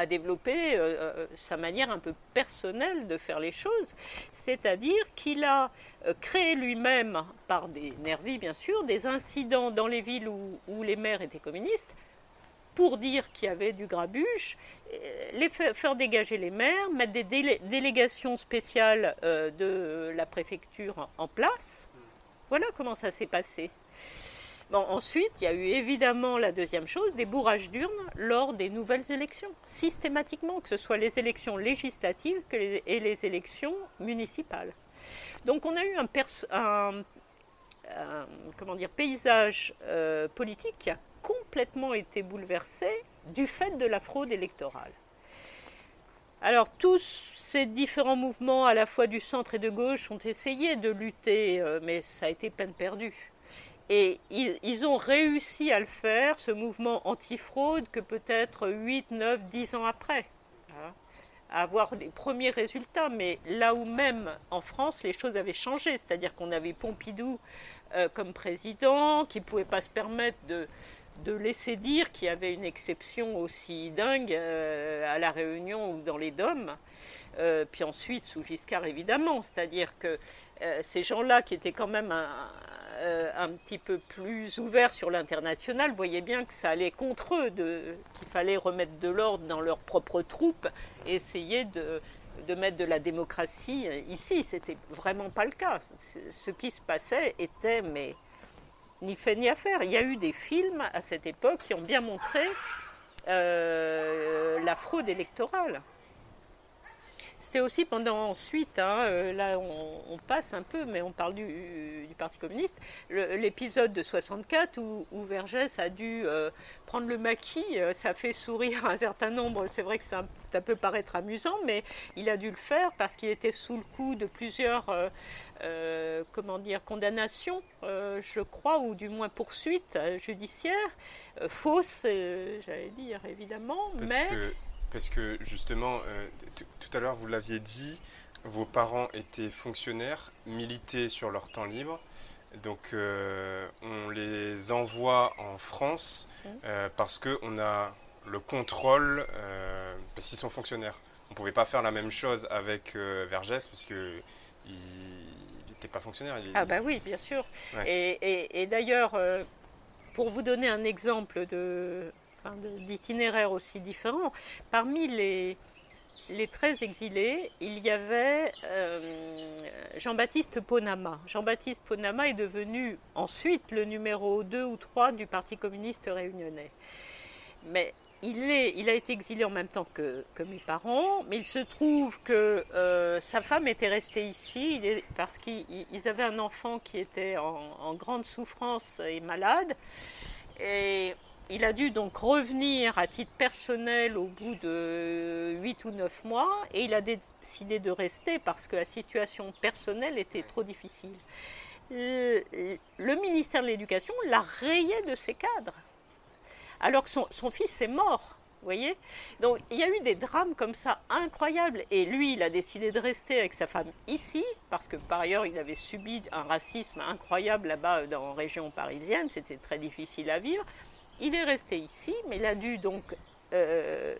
a développé euh, euh, sa manière un peu personnelle de faire les choses, c'est-à-dire qu'il a euh, créé lui-même, par des nervis bien sûr, des incidents dans les villes où, les maires étaient communistes, pour dire qu'il y avait du grabuge, les faire dégager les maires, mettre des délégations spéciales de la préfecture en place. Voilà comment ça s'est passé ensuite, il y a eu évidemment la deuxième chose, des bourrages d'urnes lors des nouvelles élections, systématiquement, que ce soit les élections législatives et les élections municipales. Donc on a eu un, paysage euh, politique qui a complètement été bouleversé du fait de la fraude électorale. Alors tous ces différents mouvements, à la fois du centre et de gauche, ont essayé de lutter, euh, mais ça a été peine perdue. Et ils, ont réussi à le faire, ce mouvement anti-fraude, que peut-être 8, 9, 10 ans après, hein, à avoir les premiers résultats. Mais là où même en France, les choses avaient changé, c'est-à-dire qu'on avait Pompidou euh, comme président, qui ne pouvait pas se permettre de, laisser dire qu'il y avait une exception aussi dingue euh, à la Réunion ou dans les Dômes. Euh, puis ensuite, sous Giscard, évidemment. C'est-à-dire que ces gens-là, qui étaient quand même un, euh, un petit peu plus ouvert sur l'international voyaient bien que ça allait contre eux, qu'il fallait remettre de l'ordre dans leurs propres troupes et essayer de, mettre de la démocratie ici. C'était vraiment pas le cas. Ce qui se passait était, mais ni fait ni à faire. Il y a eu des films à cette époque qui ont bien montré euh, la fraude électorale. C'était aussi pendant ensuite, hein, euh, là on, passe un peu, mais on parle du, Parti communiste, l'épisode de 64 où, Vergès a dû euh, prendre le maquis, euh, ça fait sourire un certain nombre, c'est vrai que ça, peut paraître amusant, mais il a dû le faire parce qu'il était sous le coup de plusieurs comment dire, condamnations, je crois, ou du moins poursuites judiciaires, fausses, j'allais dire évidemment, mais... Parce que justement, euh, tout à l'heure, vous l'aviez dit, vos parents étaient fonctionnaires, militaient sur leur temps libre. Donc euh, on les envoie en France euh, parce qu'on a le contrôle, parce qu'ils sont fonctionnaires. On ne pouvait pas faire la même chose avec Vergès parce qu'il n'était pas fonctionnaire. Ah bah oui, bien sûr. et d'ailleurs, pour vous donner un exemple de, d'itinéraires aussi différents. Parmi les, les 13 exilés, il y avait euh, Jean-Baptiste Ponama. Jean-Baptiste Ponama est devenu ensuite le numéro 2 ou 3 du Parti communiste réunionnais. Mais il, est, il a été exilé en même temps que, mes parents, mais il se trouve que euh, sa femme était restée ici parce qu'ils avaient un enfant qui était en, grande souffrance et malade. Et il a dû donc revenir à titre personnel au bout de 8 ou 9 mois et il a décidé de rester parce que la situation personnelle était trop difficile. Le, ministère de l'Éducation l'a rayé de ses cadres alors que son, fils est mort. Vous voyez Donc il y a eu des drames comme ça incroyables. Et lui, il a décidé de rester avec sa femme ici, parce que par ailleurs, il avait subi un racisme incroyable là-bas dans la région parisienne. C'était très difficile à vivre. Il est resté ici, mais il a dû donc. Euh,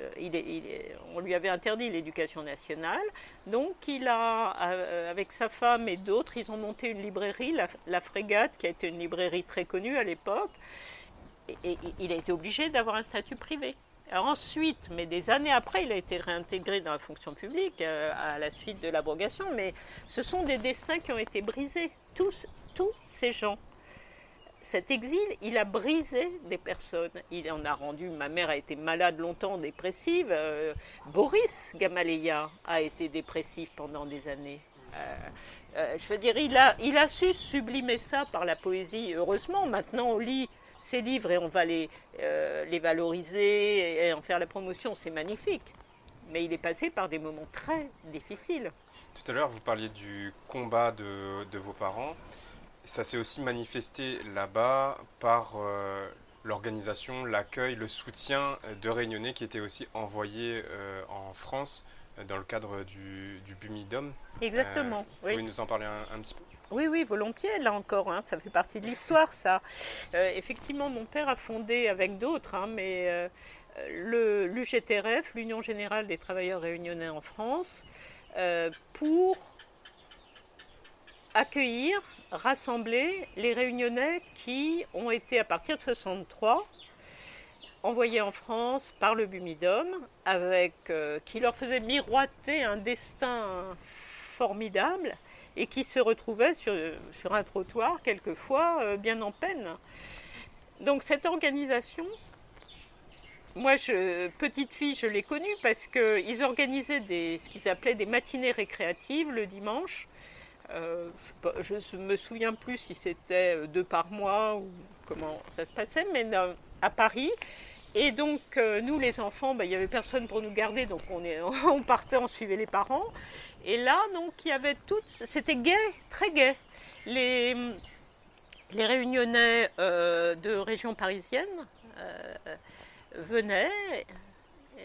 on lui avait interdit l'éducation nationale. Donc il a, euh, avec sa femme et d'autres, ils ont monté une librairie, la, Frégate, qui a été une librairie très connue à l'époque et, il a été obligé d'avoir un statut privé. Ensuite, mais des années après, il a été réintégré dans la fonction publique euh, à la suite de l'abrogation, mais ce sont des destins qui ont été brisés. Tous ces gens. Cet exil, il a brisé des personnes. Il en a rendu, ma mère a été malade longtemps, dépressive. Euh, Boris Gamaleya a été dépressif pendant des années. Euh, je veux dire, il a, su sublimer ça par la poésie. Heureusement, maintenant on lit ces livres et on va les, euh, valoriser et en faire la promotion, c'est magnifique. Mais il est passé par des moments très difficiles. Tout à l'heure, vous parliez du combat de vos parents. Ça s'est aussi manifesté là-bas par euh, l'organisation, l'accueil, le soutien de Réunionnais qui étaient aussi envoyés euh, en France dans le cadre du, du Bumidom. Exactement. vous pouvez nous en parler un, un petit peu? Oui, oui, volontiers, là encore, hein, ça fait partie de l'histoire, ça. Euh, effectivement, mon père a fondé avec d'autres, hein, mais euh, l'UGTRF, l'Union Générale des Travailleurs Réunionnais en France, euh, pour accueillir, rassembler les Réunionnais qui ont été, à partir de 63, envoyés en France par le Bumidum, avec, qui leur faisait miroiter un destin formidable et qui se retrouvaient sur, un trottoir quelquefois euh, bien en peine. Donc cette organisation, moi, je, petite fille, je l'ai connue parce qu'ils organisaient ce qu'ils appelaient des matinées récréatives le dimanche. Euh, je ne me souviens plus si c'était euh, deux par mois ou comment ça se passait, mais à Paris. Et donc, nous, les enfants, ben, il n'y avait personne pour nous garder, donc on, partait, on suivait les parents. Et là, donc, il y avait toutes. C'était gai, très gai. Les, les réunionnais euh, de région parisienne euh, venaient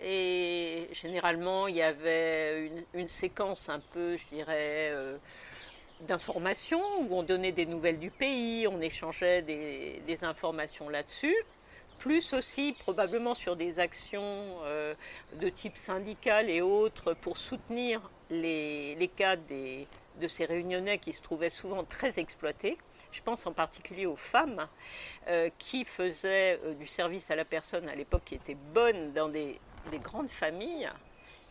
et généralement il y avait une, séquence un peu, je dirais, euh, d'informations où on donnait des nouvelles du pays, on échangeait des, informations là-dessus plus aussi probablement sur des actions de type syndical et autres pour soutenir les, les cas de ces réunionnais qui se trouvaient souvent très exploités. Je pense en particulier aux femmes euh, qui faisaient euh, du service à la personne à l'époque qui étaient bonnes dans des, des grandes familles,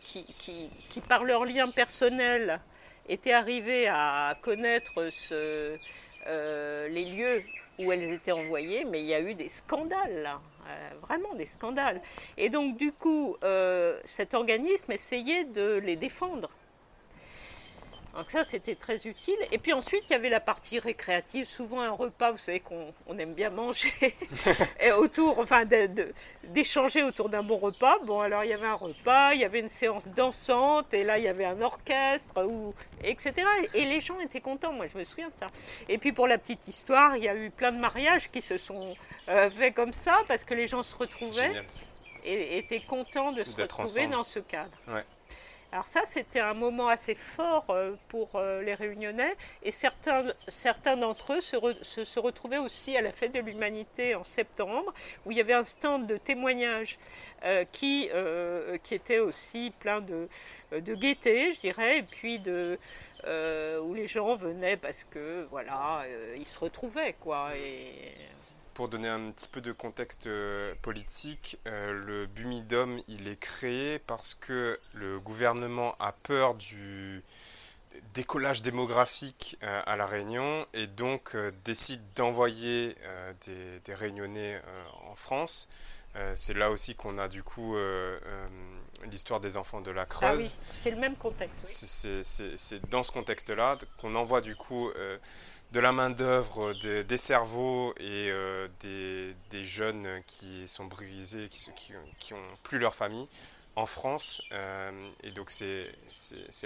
qui, qui, qui, par leur lien personnel étaient arrivées à connaître euh, les lieux où elles étaient envoyées, mais il y a eu des scandales là. vraiment des scandales. Et donc du coup, cet organisme essayait de les défendre donc ça, c'était très utile. Et puis ensuite, il y avait la partie récréative, souvent un repas, vous savez qu'on aime bien manger, et autour, enfin, d'échanger autour d'un bon repas. Bon, alors il y avait un repas, il y avait une séance dansante, et là, il y avait un orchestre, ou, etc. Et les gens étaient contents, moi, je me souviens de ça. Et puis pour la petite histoire, il y a eu plein de mariages qui se sont euh, faits comme ça, parce que les gens se retrouvaient et étaient contents de se retrouver dans ce cadre. Ouais. Alors ça, c'était un moment assez fort euh, pour euh, les Réunionnais et certains, certains d'entre eux se, retrouvaient aussi à la fête de l'humanité en septembre où il y avait un stand de témoignages euh, qui, qui était aussi plein de, gaieté, je dirais, et puis de, où les gens venaient parce que voilà, ils se retrouvaient quoi. Pour donner un petit peu de contexte euh, politique, euh, le Bumidom, il est créé parce que le gouvernement a peur du décollage démographique euh, à La Réunion et donc décide d'envoyer des, des, Réunionnais en en France. c'est là aussi qu'on a du coup l'histoire des enfants de la Creuse. Ah oui, c'est le même contexte. C'est dans ce contexte-là qu'on envoie du coup de la main-d'œuvre, des cerveaux et des, des, jeunes qui sont brisés, qui, qui, qui ont plus leur famille en France. Euh, et donc c'est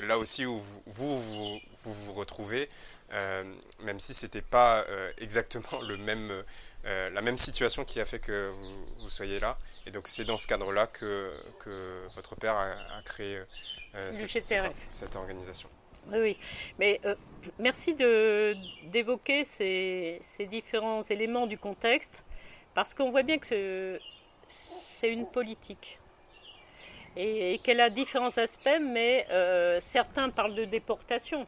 là aussi où vous vous, vous, vous, retrouvez, euh, même si ce n'était pas euh, exactement le même, la même situation qui a fait que vous, soyez là. Et donc c'est dans ce cadre-là que, que votre père a, créé cette, cette, organisation. Oui, mais merci d'évoquer ces, ces différents éléments du contexte, parce qu'on voit bien que c'est une politique. Et, qu'elle a différents aspects, mais euh, certains parlent de déportation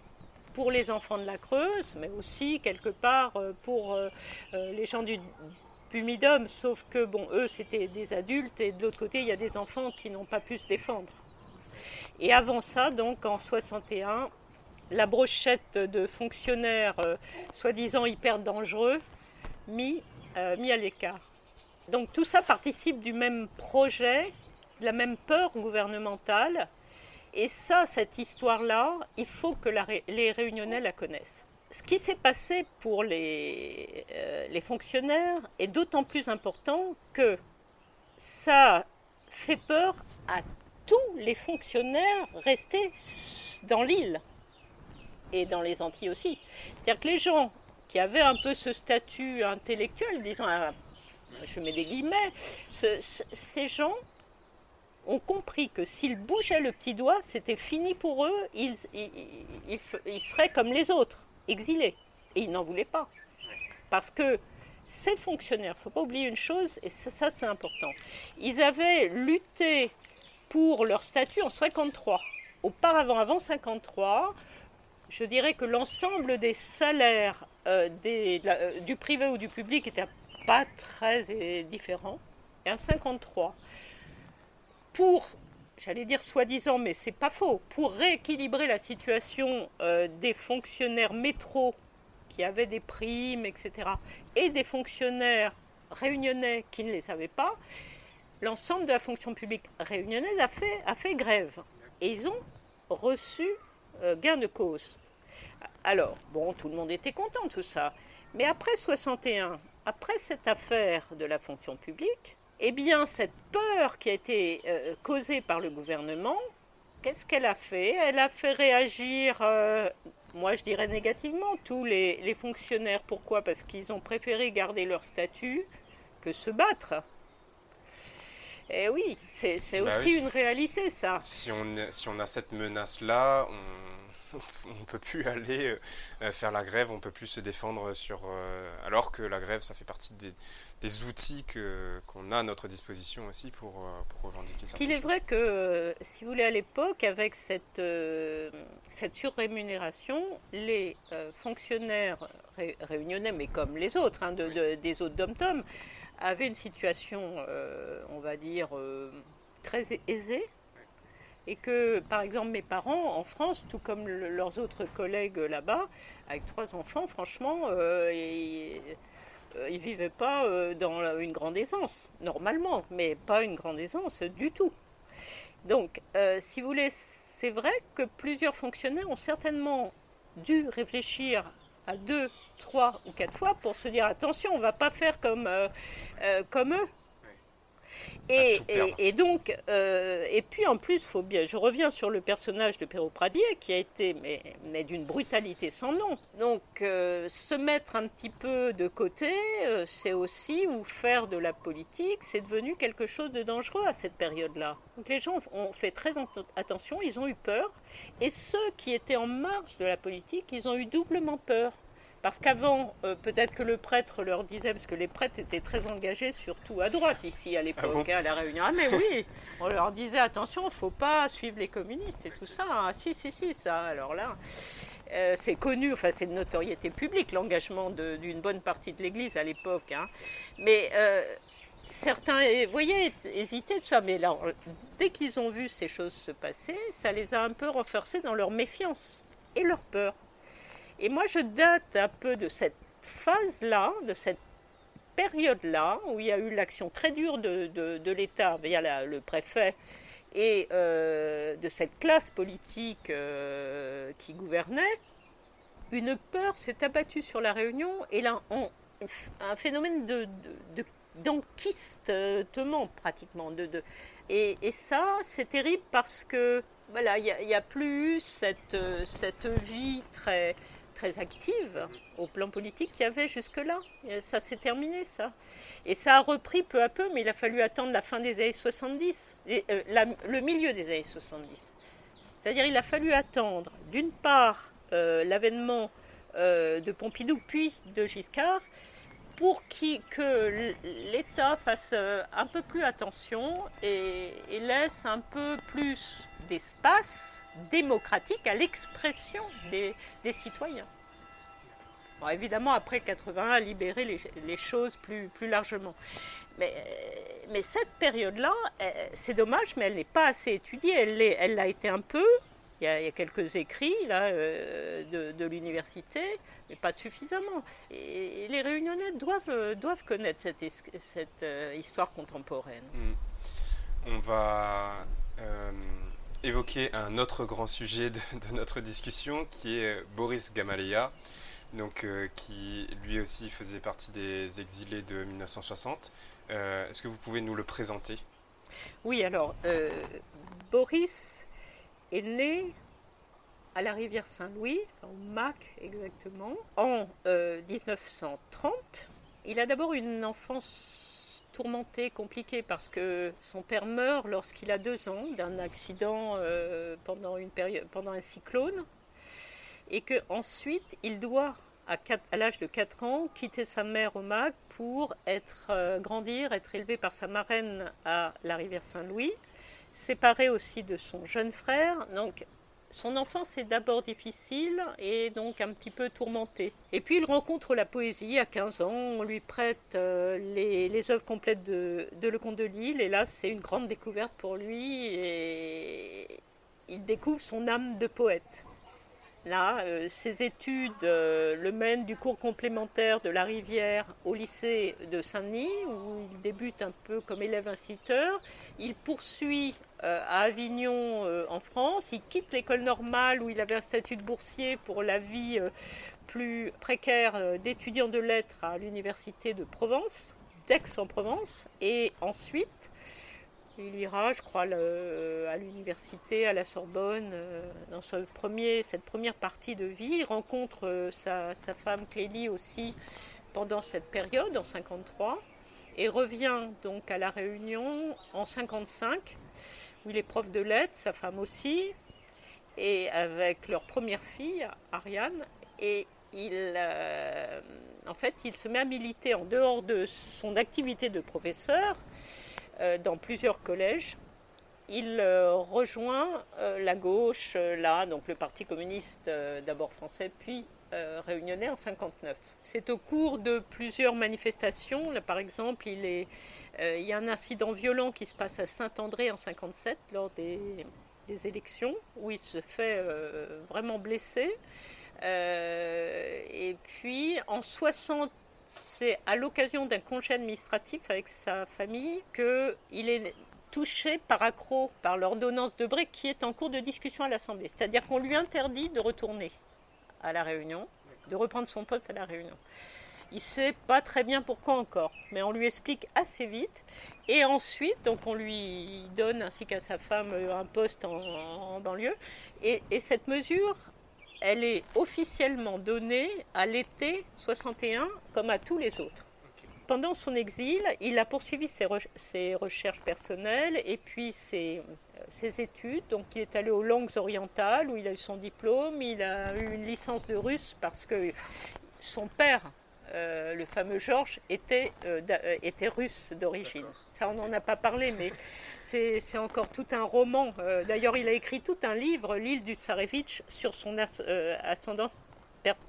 pour les enfants de la Creuse, mais aussi quelque part euh, pour euh, les gens du Pumidum, sauf que bon, eux c'était des adultes et de l'autre côté il y a des enfants qui n'ont pas pu se défendre. Et avant ça, donc en 61, la brochette de fonctionnaires soi-disant hyper dangereux mis, mis à l'écart. Donc tout ça participe du même projet la même peur gouvernementale. Et ça, cette histoire-là, il faut que les Réunionnais la connaissent. Ce qui s'est passé pour les, euh, les fonctionnaires est d'autant plus important que ça fait peur à tous les fonctionnaires restés dans l'île et dans les Antilles aussi. C'est-à-dire que les gens qui avaient un peu ce statut intellectuel, disons, je mets des guillemets, ces gens ont compris que s'ils bougeaient le petit doigt, c'était fini pour eux, ils, seraient comme les autres, exilés. Et ils n'en voulaient pas. Parce que ces fonctionnaires, il ne faut pas oublier une chose, et ça, ça c'est important, ils avaient lutté pour leur statut en 53. Auparavant, avant 53, je dirais que l'ensemble des salaires euh, euh, du privé ou du public n'était pas très différent. Et en 53, pour, j'allais dire soi-disant, mais c'est pas faux, pour rééquilibrer la situation euh, des fonctionnaires métro qui avaient des primes, etc., et des fonctionnaires réunionnais qui ne les avaient pas, l'ensemble de la fonction publique réunionnaise a fait, a fait grève. Et ils ont reçu gain de cause. Alors, bon, tout le monde était content, tout ça. Mais après 61, après cette affaire de la fonction publique, eh bien, cette peur qui a été euh, causée par le gouvernement, qu'est-ce qu'elle a fait? Elle a fait réagir, euh, moi je dirais négativement, tous les, fonctionnaires. Pourquoi? Parce qu'ils ont préféré garder leur statut que se battre. Eh oui, c'est bah aussi une réalité, ça. Si on, si on a cette menace-là, on ne peut plus aller euh, faire la grève, on ne peut plus se défendre sur... alors que la grève, ça fait partie des, des outils qu'on a à notre disposition aussi pour, euh, pour revendiquer ça. Il est vrai que, euh, si vous voulez, à l'époque, avec cette, euh, cette surrémunération, les fonctionnaires réunionnais, mais comme les autres, hein, de, des autres dom avaient une situation, on va dire, très aisée. Et que, par exemple, mes parents en France, tout comme leurs autres collègues là-bas, avec trois enfants, franchement, euh, ils ne vivaient pas euh, dans une grande aisance, normalement, mais pas une grande aisance du tout. Donc, euh, si vous voulez, c'est vrai que plusieurs fonctionnaires ont certainement dû réfléchir à deux, trois ou quatre fois pour se dire attention, on ne va pas faire comme, comme eux. Et, donc, euh, et puis en plus, faut bien, je reviens sur le personnage de Perrault Pradier qui a été mais, d'une brutalité sans nom. Donc, euh, se mettre un petit peu de côté, euh, c'est aussi, ou faire de la politique, c'est devenu quelque chose de dangereux à cette période-là. Donc les gens ont fait très attention, ils ont eu peur, et ceux qui étaient en marge de la politique, ils ont eu doublement peur. Parce qu'avant, euh, peut-être que le prêtre leur disait, parce que les prêtres étaient très engagés, surtout à droite ici à l'époque, ah hein, à la Réunion. Ah mais oui, on leur disait attention, il ne faut pas suivre les communistes et tout ça. Ah, si, si, si, ça. Alors là, euh, c'est connu, enfin c'est de notoriété publique l'engagement d'une bonne partie de l'Église à l'époque. Hein. Mais euh, certains, vous voyez, hésitaient tout ça. Mais là, dès qu'ils ont vu ces choses se passer, ça les a un peu renforcés dans leur méfiance et leur peur. Et moi, je date un peu de cette phase-là, de cette période-là, où il y a eu l'action très dure de, l'État via le préfet et euh, de cette classe politique euh, qui gouvernait, une peur s'est abattue sur la Réunion et là, un phénomène de, d'enquistement pratiquement. De, et, ça, c'est terrible parce que voilà, il n'y a, a, plus cette, cette vie très, active au plan politique qu'il y avait jusque-là. Ça s'est terminé, ça. Et ça a repris peu à peu, mais il a fallu attendre la fin des années 70, et, euh, le milieu des années 70. C'est-à-dire il a fallu attendre, d'une part, euh, l'avènement euh, de Pompidou, puis de Giscard, pour que l'État fasse un peu plus attention et, laisse un peu plus d'espace démocratique à l'expression des, citoyens. évidemment, après 81, libérer les, les choses plus, largement. Mais, cette période-là, c'est dommage, mais elle n'est pas assez étudiée. Elle, l'a été un peu, il y, a, quelques écrits là, euh, de, l'université, mais pas suffisamment. Et, les réunionnais doivent, connaître cette, euh, histoire contemporaine. Hmm. On va euh, évoquer un autre grand sujet de, notre discussion qui est Boris Gamaleya. Donc, qui lui aussi faisait partie des exilés de 1960. Est-ce que vous pouvez nous le présenter? Oui, alors, Boris est né à la rivière Saint-Louis, au Mac exactement, en 1930. Euh, Il a d'abord une enfance tourmentée, compliquée, parce que son père meurt lorsqu'il a deux ans d'un accident euh, pendant, une période, pendant un cyclone, et que ensuite il doit à, à l'âge de 4 ans, quitter sa mère au Mac pour être, euh, grandir, être élevé par sa marraine à la rivière Saint-Louis séparé aussi de son jeune frère. Donc son enfance est d'abord difficile et donc un petit peu tourmentée. Et puis il rencontre la poésie à 15 ans, on lui prête euh, les, œuvres complètes de, de Le Comte de Lille et là c'est une grande découverte pour lui et il découvre son âme de poète. Là, euh, ses études euh, le mènent du cours complémentaire de la rivière au lycée de Saint-Denis, où il débute un peu comme élève instituteur. Il poursuit à Avignon en France. Il quitte l'école normale où il avait un statut de boursier pour la vie plus précaire d'étudiant de lettres à l'université de Provence, d'Aix-en-Provence. Et ensuite, il ira, je crois, à l'université, à la Sorbonne, euh, dans cette première partie de vie. Il rencontre euh, sa, femme Clélie aussi pendant cette période, en 53, et revient donc à La Réunion en 55, où il est prof de lettres, sa femme aussi, et avec leur première fille, Ariane, et il, euh, en fait, il se met à militer en dehors de son activité de professeur euh, dans plusieurs collèges. Il euh, rejoint euh, la gauche, là, donc le Parti communiste d'abord français, puis réunionnais en 59. C'est au cours de plusieurs manifestations, là, par exemple, il, y a un incident violent qui se passe à Saint-André en 57 lors des, des, élections, où il se fait vraiment blesser. et puis en 60, c'est à l'occasion d'un congé administratif avec sa famille qu'il est touché par accro par l'ordonnance de Bré qui est en cours de discussion à l'Assemblée. C'est-à-dire qu'on lui interdit de retourner à la Réunion, de reprendre son poste à la Réunion. Il ne sait pas très bien pourquoi encore, mais on lui explique assez vite. Et ensuite, donc on lui donne, ainsi qu'à sa femme, un poste en, banlieue. et, cette mesure elle est officiellement donnée à l'été 61 comme à tous les autres. Pendant son exil, il a poursuivi ses, recherches personnelles et puis ses, ses, études. Donc il est allé aux langues orientales où il a eu son diplôme, il a eu une licence de russe parce que son père euh, le fameux Georges, était, euh, euh, était russe d'origine. Ça, on n'en a pas parlé, mais c'est encore tout un roman. D'ailleurs, il a écrit tout un livre, L'île du Tsarevitch, sur son ascendance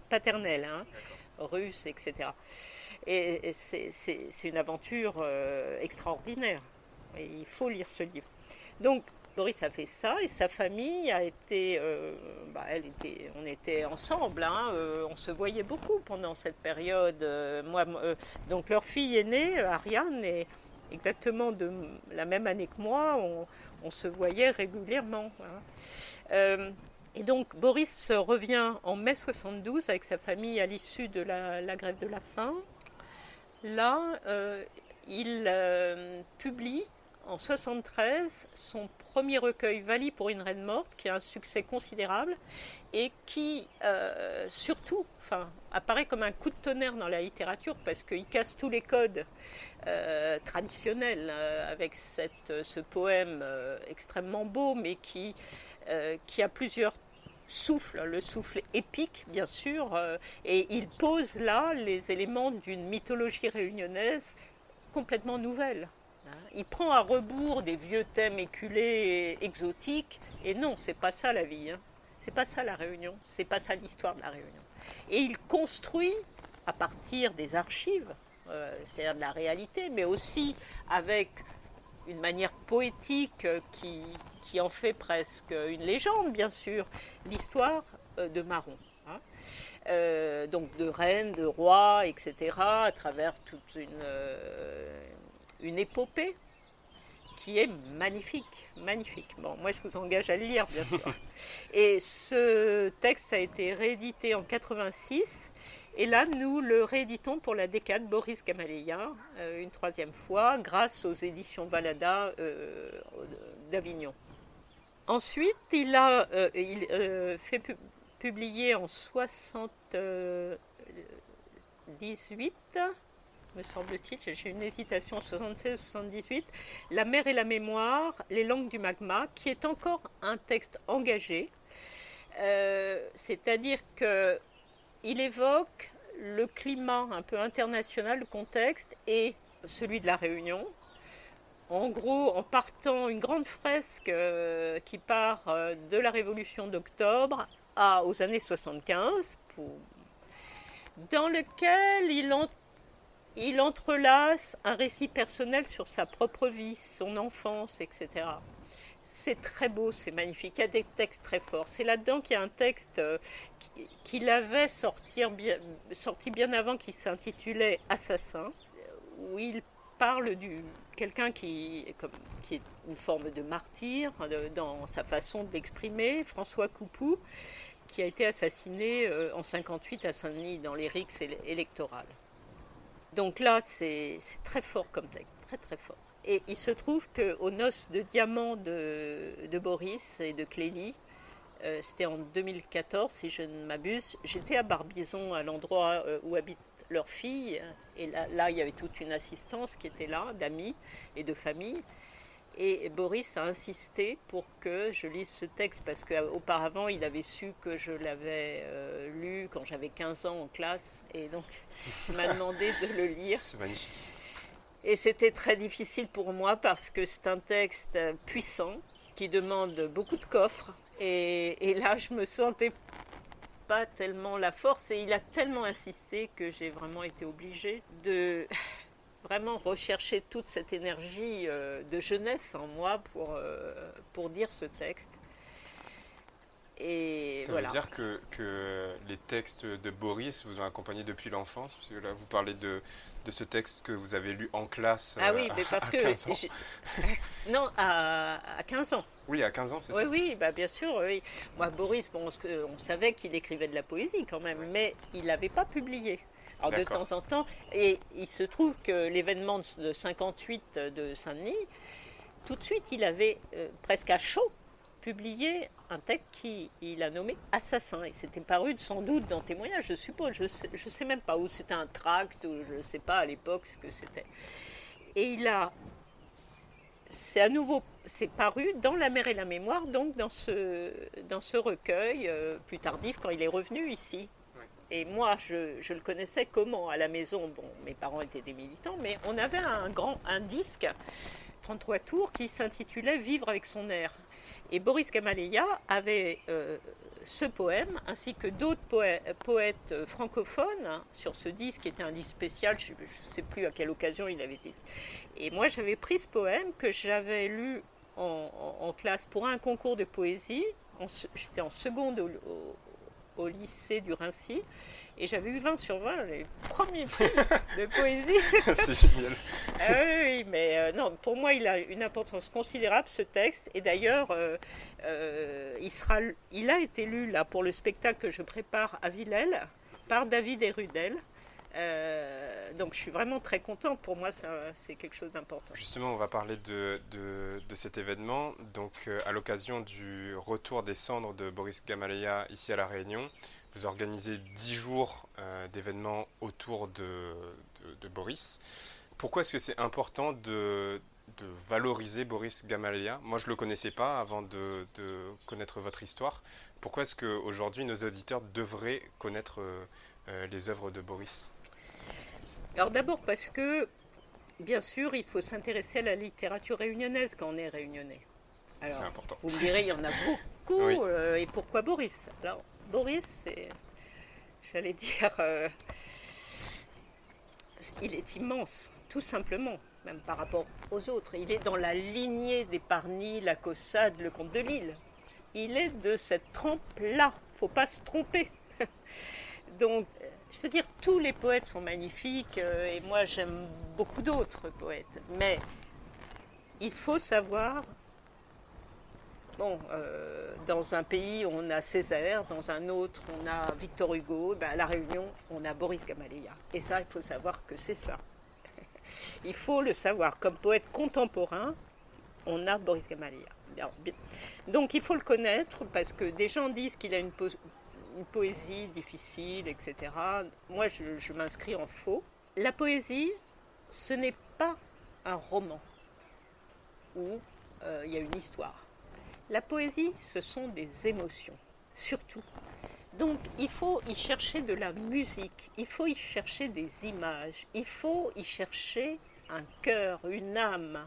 paternelle, hein, russe, etc. Et c'est une aventure extraordinaire. Et il faut lire ce livre. Donc, Boris a fait ça et sa famille a été, euh, bah, on était ensemble, hein, euh, on se voyait beaucoup pendant cette période. Euh, donc leur fille aînée, Ariane, est exactement de la même année que moi, on, se voyait régulièrement. Hein. et donc Boris revient en mai 72 avec sa famille à l'issue de la, grève de la faim. Là, il publie en 73 son premier recueil Vali pour une reine morte, qui a un succès considérable et qui euh, surtout apparaît comme un coup de tonnerre dans la littérature parce qu'il casse tous les codes euh, traditionnels euh, avec ce poème extrêmement beau mais qui a plusieurs souffles, le souffle épique bien sûr, et il pose là les éléments d'une mythologie réunionnaise complètement nouvelle. Il prend à rebours des vieux thèmes éculés et exotiques. Et non, c'est pas ça la vie. Hein. C'est pas ça la Réunion. C'est pas ça l'histoire de la Réunion. Et il construit à partir des archives, euh, c'est-à-dire de la réalité, mais aussi avec une manière poétique qui, qui, en fait presque une légende, bien sûr, l'histoire euh, de Marron. Hein. Euh, donc de reines, de rois, etc., à travers toute une, une épopée qui est magnifique, magnifique. Bon, moi je vous engage à le lire, bien sûr. Et ce texte a été réédité en 86. Et là, nous le rééditons pour la décade Boris Gamaleya, euh, une troisième fois, grâce aux éditions Valada euh, d'Avignon. Ensuite, il a euh, il, fait publier en 78 me semble-t-il, j'ai une hésitation 76-78, La mer et la mémoire, les langues du magma, qui est encore un texte engagé, c'est-à-dire qu'il évoque le climat un peu international, le contexte, et celui de la Réunion. En gros, en partant une grande fresque euh, qui part euh, de la Révolution d'octobre aux années 75, dans lequel il, il entrelace un récit personnel sur sa propre vie, son enfance, etc. C'est très beau, c'est magnifique. Il y a des textes très forts. C'est là-dedans qu'il y a un texte euh, qu'il avait sorti bien, avant qui s'intitulait Assassin, où il parle de quelqu'un qui, est une forme de martyr dans sa façon de l'exprimer, François Coupoux, qui a été assassiné euh, en 58 à Saint-Denis dans les rixes électorales. Donc là, c'est très fort comme texte, très très fort. Et il se trouve qu'aux noces de diamant de, Boris et de Clélie, euh, c'était en 2014 si je ne m'abuse, j'étais à Barbizon, à l'endroit euh, où habite leur fille, et là, il y avait toute une assistance qui était là, d'amis et de famille. Et Boris a insisté pour que je lise ce texte parce qu'auparavant il avait su que je l'avais euh, lu quand j'avais 15 ans en classe et donc il m'a demandé de le lire. C'est magnifique. Et c'était très difficile pour moi parce que c'est un texte puissant qui demande beaucoup de coffres et, et là je me sentais pas tellement la force et il a tellement insisté que j'ai vraiment été obligée de vraiment rechercher toute cette énergie euh, de jeunesse en moi pour, euh, pour dire ce texte. Et Ça veut dire que, que, les textes de Boris vous ont accompagné depuis l'enfance Parce que là, vous parlez de, de, ce texte que vous avez lu en classe ah oui, mais parce à, 15 ans. non, à, à, 15 ans. Oui, à 15 ans, c'est ça Oui, oui, bah, bien sûr. Oui. Moi, Boris, bon, on, savait qu'il écrivait de la poésie quand même, mais il n'avait pas publié. Alors de temps en temps, et il se trouve que l'événement de 58 de Saint-Denis, tout de suite, il avait euh, presque à chaud publié un texte qu'il a nommé Assassin. Et c'était paru sans doute dans témoignage, je suppose. Je ne sais, je sais même pas où c'était un tract, ou je ne sais pas à l'époque ce que c'était. Et il a. C'est à nouveau. C'est paru dans La mer et la mémoire, donc dans ce, dans ce recueil euh, plus tardif, quand il est revenu ici. Et moi, je, le connaissais comment À la maison, bon, mes parents étaient des militants, mais on avait un grand un disque, 33 tours, qui s'intitulait Vivre avec son air. Et Boris Gamaleya avait euh, ce poème, ainsi que d'autres poètes, francophones hein, sur ce disque, qui était un disque spécial, je ne sais plus à quelle occasion il avait été. Et moi, j'avais pris ce poème que j'avais lu en, classe pour un concours de poésie. J'étais en seconde au lycée du Rincy. Et j'avais eu 20 sur 20, les premiers prix de poésie. C'est génial. Ah oui, mais euh, non, pour moi, il a une importance considérable, ce texte. Et d'ailleurs, euh, euh, il, sera, il a été lu là pour le spectacle que je prépare à Villèle par David Erudel. Euh, donc je suis vraiment très contente. Pour moi, c'est quelque chose d'important. Justement, on va parler de, cet événement. Donc, euh, à l'occasion du retour des cendres de Boris Gamaleya ici à La Réunion, vous organisez 10 jours euh, d'événements autour de, de, Boris. Pourquoi est-ce que c'est important de valoriser Boris Gamaleya? Moi, je ne le connaissais pas avant de, connaître votre histoire. Pourquoi est-ce qu'aujourd'hui, nos auditeurs devraient connaître les œuvres de Boris? Alors d'abord parce que, bien sûr, il faut s'intéresser à la littérature réunionnaise quand on est réunionnais. C'est important. Vous me direz, il y en a beaucoup. Euh, et pourquoi Boris? Alors, Boris, c'est, j'allais dire, euh, il est immense, tout simplement, même par rapport aux autres. Il est dans la lignée des Parny, la Cossade, le comte de Lille. Il est de cette trempe-là. faut pas se tromper. Donc, je veux dire, tous les poètes sont magnifiques euh, et moi j'aime beaucoup d'autres poètes. Mais il faut savoir, bon, euh, dans un pays on a Césaire, dans un autre on a Victor Hugo, ben, à La Réunion on a Boris Gamaleya. Et ça, il faut savoir que c'est ça. il faut le savoir. Comme poète contemporain, on a Boris Gamaleya. Donc il faut le connaître parce que des gens disent qu'il a une une poésie difficile, etc. Moi, je, m'inscris en faux. La poésie, ce n'est pas un roman où euh, il y a une histoire. La poésie, ce sont des émotions, surtout. Donc il faut y chercher de la musique, il faut y chercher des images, il faut y chercher un cœur, une âme.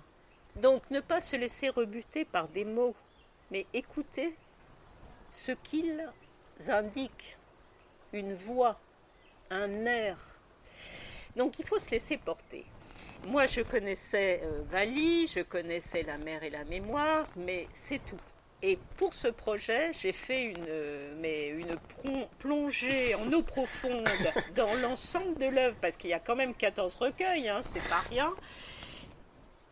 Donc ne pas se laisser rebuter par des mots, mais écouter ce qu'ils indiquent une voix, un air. Donc il faut se laisser porter. Moi, je connaissais euh, Vali, je connaissais la mer et la mémoire, mais c'est tout. Et pour ce projet, j'ai fait une, euh, mais une plongée en eau profonde dans l'ensemble de l'œuvre, parce qu'il y a quand même 14 recueils, hein, c'est pas rien.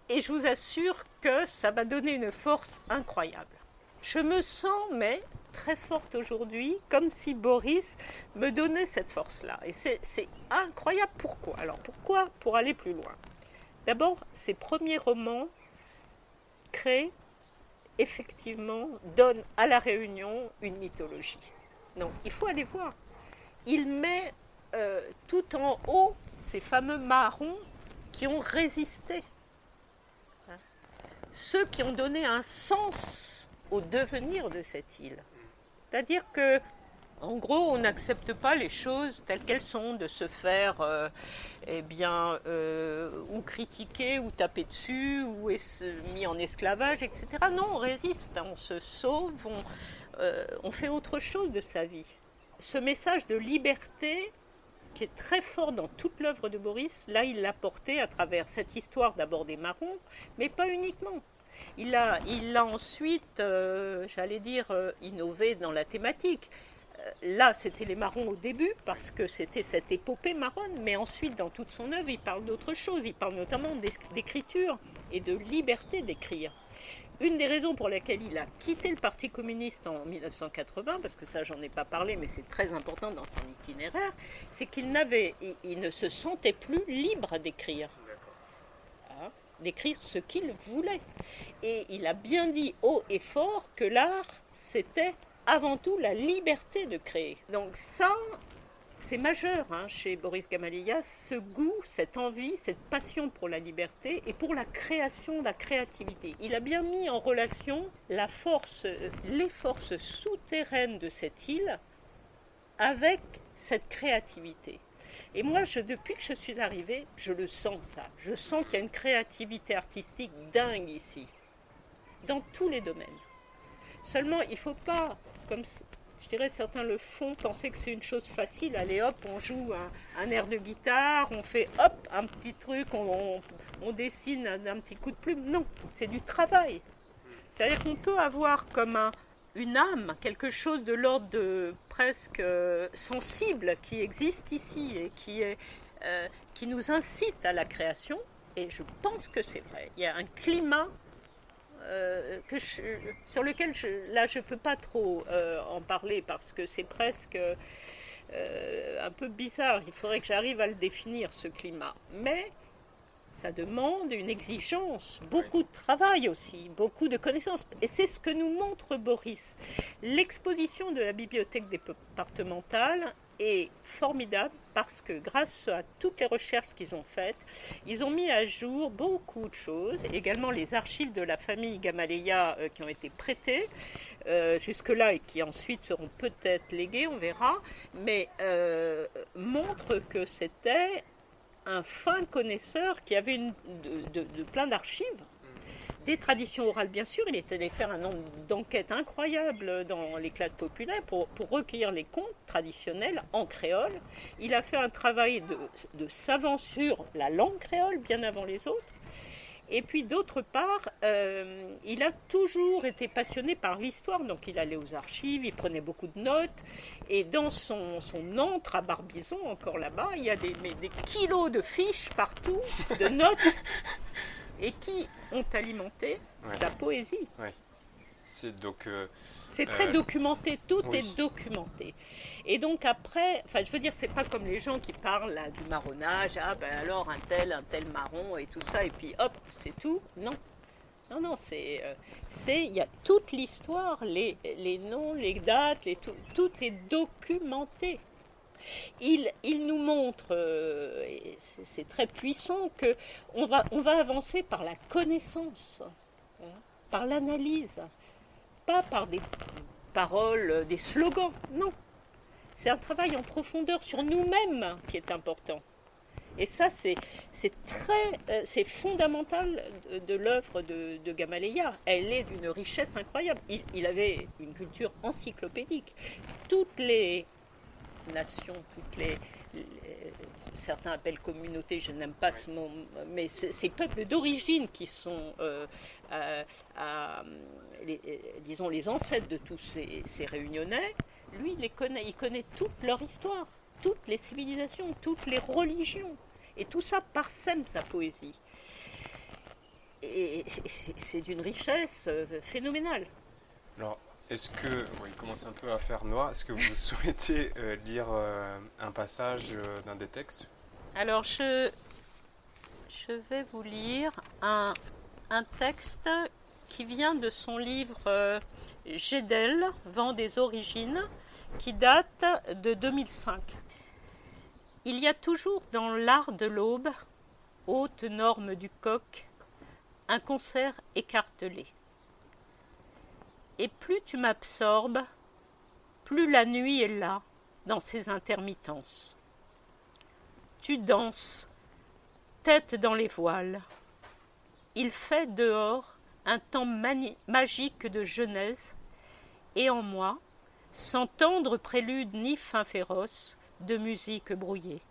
Et je vous assure que ça m'a donné une force incroyable. Je me sens, mais très forte aujourd'hui, comme si Boris me donnait cette force-là. Et c'est incroyable. Pourquoi? Alors pourquoi? Pour aller plus loin. D'abord, ses premiers romans créent, effectivement, donnent à la Réunion une mythologie. Donc il faut aller voir. Il met euh, tout en haut ces fameux marrons qui ont résisté. Hein. Ceux qui ont donné un sens au devenir de cette île. C'est-à-dire que, en gros, on n'accepte pas les choses telles qu'elles sont, de se faire, euh, eh bien, euh, ou critiquer, ou taper dessus, ou mis en esclavage, etc. Non, on résiste, on se sauve, euh, on fait autre chose de sa vie. Ce message de liberté, qui est très fort dans toute l'œuvre de Boris, là, il l'a porté à travers cette histoire d'abord des marrons, mais pas uniquement. Il a, il a ensuite, euh, j'allais dire, euh, innové dans la thématique. Euh, là, c'était les marrons au début, parce que c'était cette épopée marronne, mais ensuite, dans toute son œuvre, il parle d'autre chose. Il parle notamment d'écriture et de liberté d'écrire. Une des raisons pour lesquelles il a quitté le Parti communiste en 1980, parce que ça j'en ai pas parlé, mais c'est très important dans son itinéraire, c'est qu'il n'avait, il ne se sentait plus libre d'écrire d'écrire ce qu'il voulait. Et il a bien dit haut et fort que l'art, c'était avant tout la liberté de créer. Donc ça, c'est majeur hein, chez Boris Gamaleya, ce goût, cette envie, cette passion pour la liberté et pour la création, la créativité. Il a bien mis en relation la force, les forces souterraines de cette île avec cette créativité. Et moi, depuis que je suis arrivée, je le sens ça. Je sens qu'il y a une créativité artistique dingue ici, dans tous les domaines. Seulement, il ne faut pas, comme je dirais certains le font, penser que c'est une chose facile. Allez hop, on joue un, air de guitare, on fait hop un petit truc, on, dessine un, petit coup de plume. Non, c'est du travail. C'est-à-dire qu'on peut avoir comme un, une âme, quelque chose de l'ordre de presque euh, sensible qui existe ici et qui, est, euh, qui nous incite à la création. Et je pense que c'est vrai. Il y a un climat euh, que sur lequel là je ne peux pas trop en parler parce que c'est presque un peu bizarre. Il faudrait que j'arrive à le définir, ce climat. Mais ça demande une exigence, beaucoup de travail aussi, beaucoup de connaissances. Et c'est ce que nous montre Boris. L'exposition de la bibliothèque départementale est formidable parce que grâce à toutes les recherches qu'ils ont faites, ils ont mis à jour beaucoup de choses, également les archives de la famille Gamaleya euh, qui ont été prêtées euh, jusque-là et qui ensuite seront peut-être léguées, on verra, mais euh, montrent que c'était un fin connaisseur qui avait de, plein d'archives, des traditions orales bien sûr, il est allé faire un nombre d'enquêtes incroyables dans les classes populaires pour, recueillir les contes traditionnels en créole. Il a fait un travail de savant sur la langue créole bien avant les autres. Et puis d'autre part, euh, il a toujours été passionné par l'histoire, donc il allait aux archives, il prenait beaucoup de notes, et dans son, son antre à Barbizon, encore là-bas, il y a des, des kilos de fiches partout, de notes, et qui ont alimenté sa poésie. C'est donc... Euh, c'est très euh, documenté, tout est documenté. Et donc après, enfin je veux dire, c'est pas comme les gens qui parlent du marronnage, ah ben alors un tel, un tel marron et tout ça, et puis hop, c'est tout. Non. Non, non, c'est, euh, c'est, il y a toute l'histoire, les, les noms, les dates, les, tout, tout est documenté. Il, il, nous montre, euh, c'est très puissant, que on va, on va avancer par la connaissance, hein, par l'analyse pas par des paroles, des slogans, non. C'est un travail en profondeur sur nous-mêmes qui est important. Et ça, c'est, très, euh, c'est fondamental de, l'œuvre de, Gamaleya. Elle est d'une richesse incroyable. Il, avait une culture encyclopédique. Toutes les nations, toutes les, certains appellent communautés, je n'aime pas ce mot, mais ces peuples d'origine qui sont euh, les, euh, disons, les ancêtres de tous ces, ces réunionnais, lui, il, les connaît, il connaît toute leur histoire, toutes les civilisations, toutes les religions. Et tout ça parsème sa poésie. Et c'est d'une richesse euh, phénoménale. Alors, est-ce que, bon, il commence un peu à faire noir, est-ce que vous souhaitez euh, lire un passage d'un des textes? Alors, je, je vais vous lire un, un texte qui vient de son livre euh, Gédel, Vent des origines, qui date de 2005. Il y a toujours dans l'art de l'aube, haute norme du coq, un concert écartelé. Et plus tu m'absorbes, plus la nuit est là, dans ses intermittences. Tu danses, tête dans les voiles. Il fait dehors un temps magique de genèse, et en moi, sans tendre prélude ni fin féroce, de musique brouillée.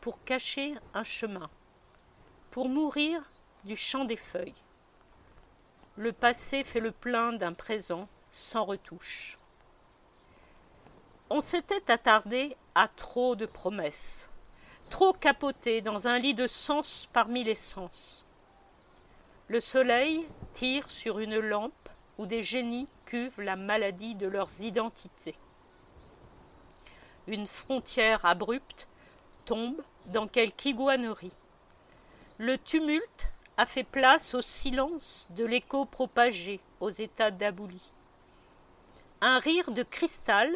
Pour cacher un chemin, pour mourir du chant des feuilles. Le passé fait le plein d'un présent sans retouche. On s'était attardé à trop de promesses, trop capoté dans un lit de sens parmi les sens le soleil tire sur une lampe où des génies cuvent la maladie de leurs identités. Une frontière abrupte tombe dans quelque iguanerie. Le tumulte a fait place au silence de l'écho propagé aux états d'abouli. Un rire de cristal,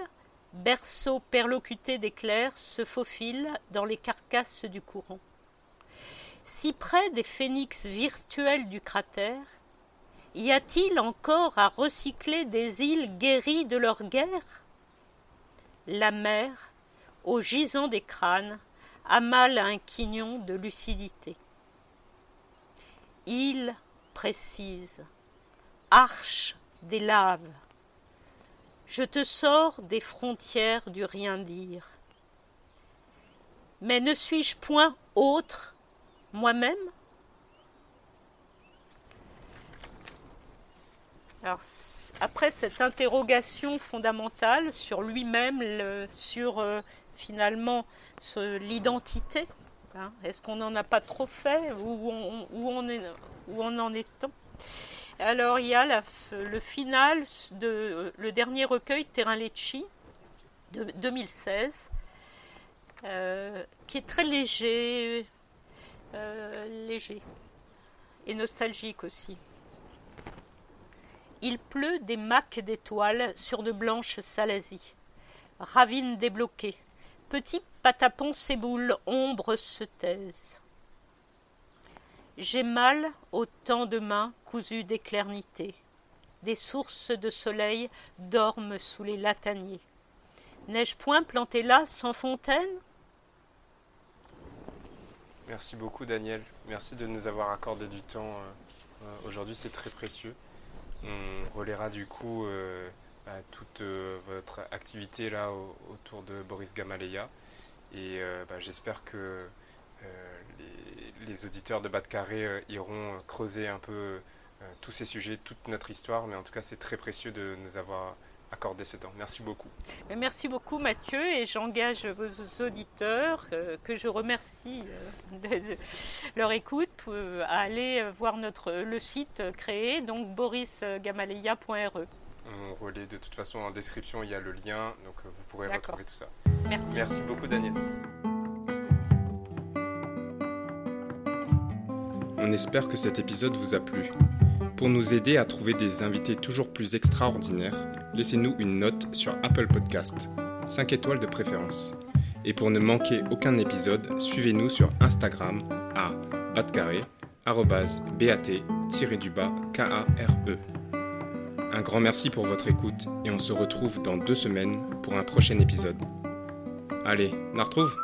berceau perlocuté d'éclairs, se faufile dans les carcasses du courant si près des phénix virtuels du cratère, y a-t-il encore à recycler des îles guéries de leur guerre? La mer, au gisant des crânes, amale un quignon de lucidité. Île précise, arche des laves, je te sors des frontières du rien dire. Mais ne suis-je point autre moi-même. Alors, après cette interrogation fondamentale sur lui-même, sur euh, finalement l'identité, hein, est-ce qu'on n'en a pas trop fait Où on, on, est, où on en est-on Alors, il y a le final de le dernier recueil, Terrain Lecci, de 2016, euh, qui est très léger, euh, léger et nostalgique aussi. Il pleut des macs d'étoiles sur de blanches salasies. Ravines débloquées. Petits patapons s'éboulent, ombres se taisent. J'ai mal au temps de mains cousues d'éclernité. Des sources de soleil dorment sous les lataniers. N'ai-je point planté là sans fontaine? Merci beaucoup Daniel. Merci de nous avoir accordé du temps. Euh, euh, aujourd'hui c'est très précieux. On relaiera du coup euh, bah, toute votre activité là autour de Boris Gamaleya. Et bah, j'espère que les, auditeurs de Bas de Carré iront creuser un peu tous ces sujets, toute notre histoire. Mais en tout cas c'est très précieux de nous avoir accorder ce temps. Merci beaucoup. Merci beaucoup Mathieu et j'engage vos auditeurs euh, que je remercie euh, de, leur écoute à aller voir notre, le site créé, donc borisgamaleya.re. On relaie de toute façon en description, il y a le lien, donc euh, vous pourrez retrouver tout ça. Merci. Merci beaucoup Daniel. On espère que cet épisode vous a plu. Pour nous aider à trouver des invités toujours plus extraordinaires, laissez-nous une note sur Apple Podcast, 5 étoiles de préférence. Et pour ne manquer aucun épisode, suivez-nous sur Instagram à batcarré, bat-du-bas K-A-R-E. Un grand merci pour votre écoute et on se retrouve dans deux semaines pour un prochain épisode. Allez, on retrouve?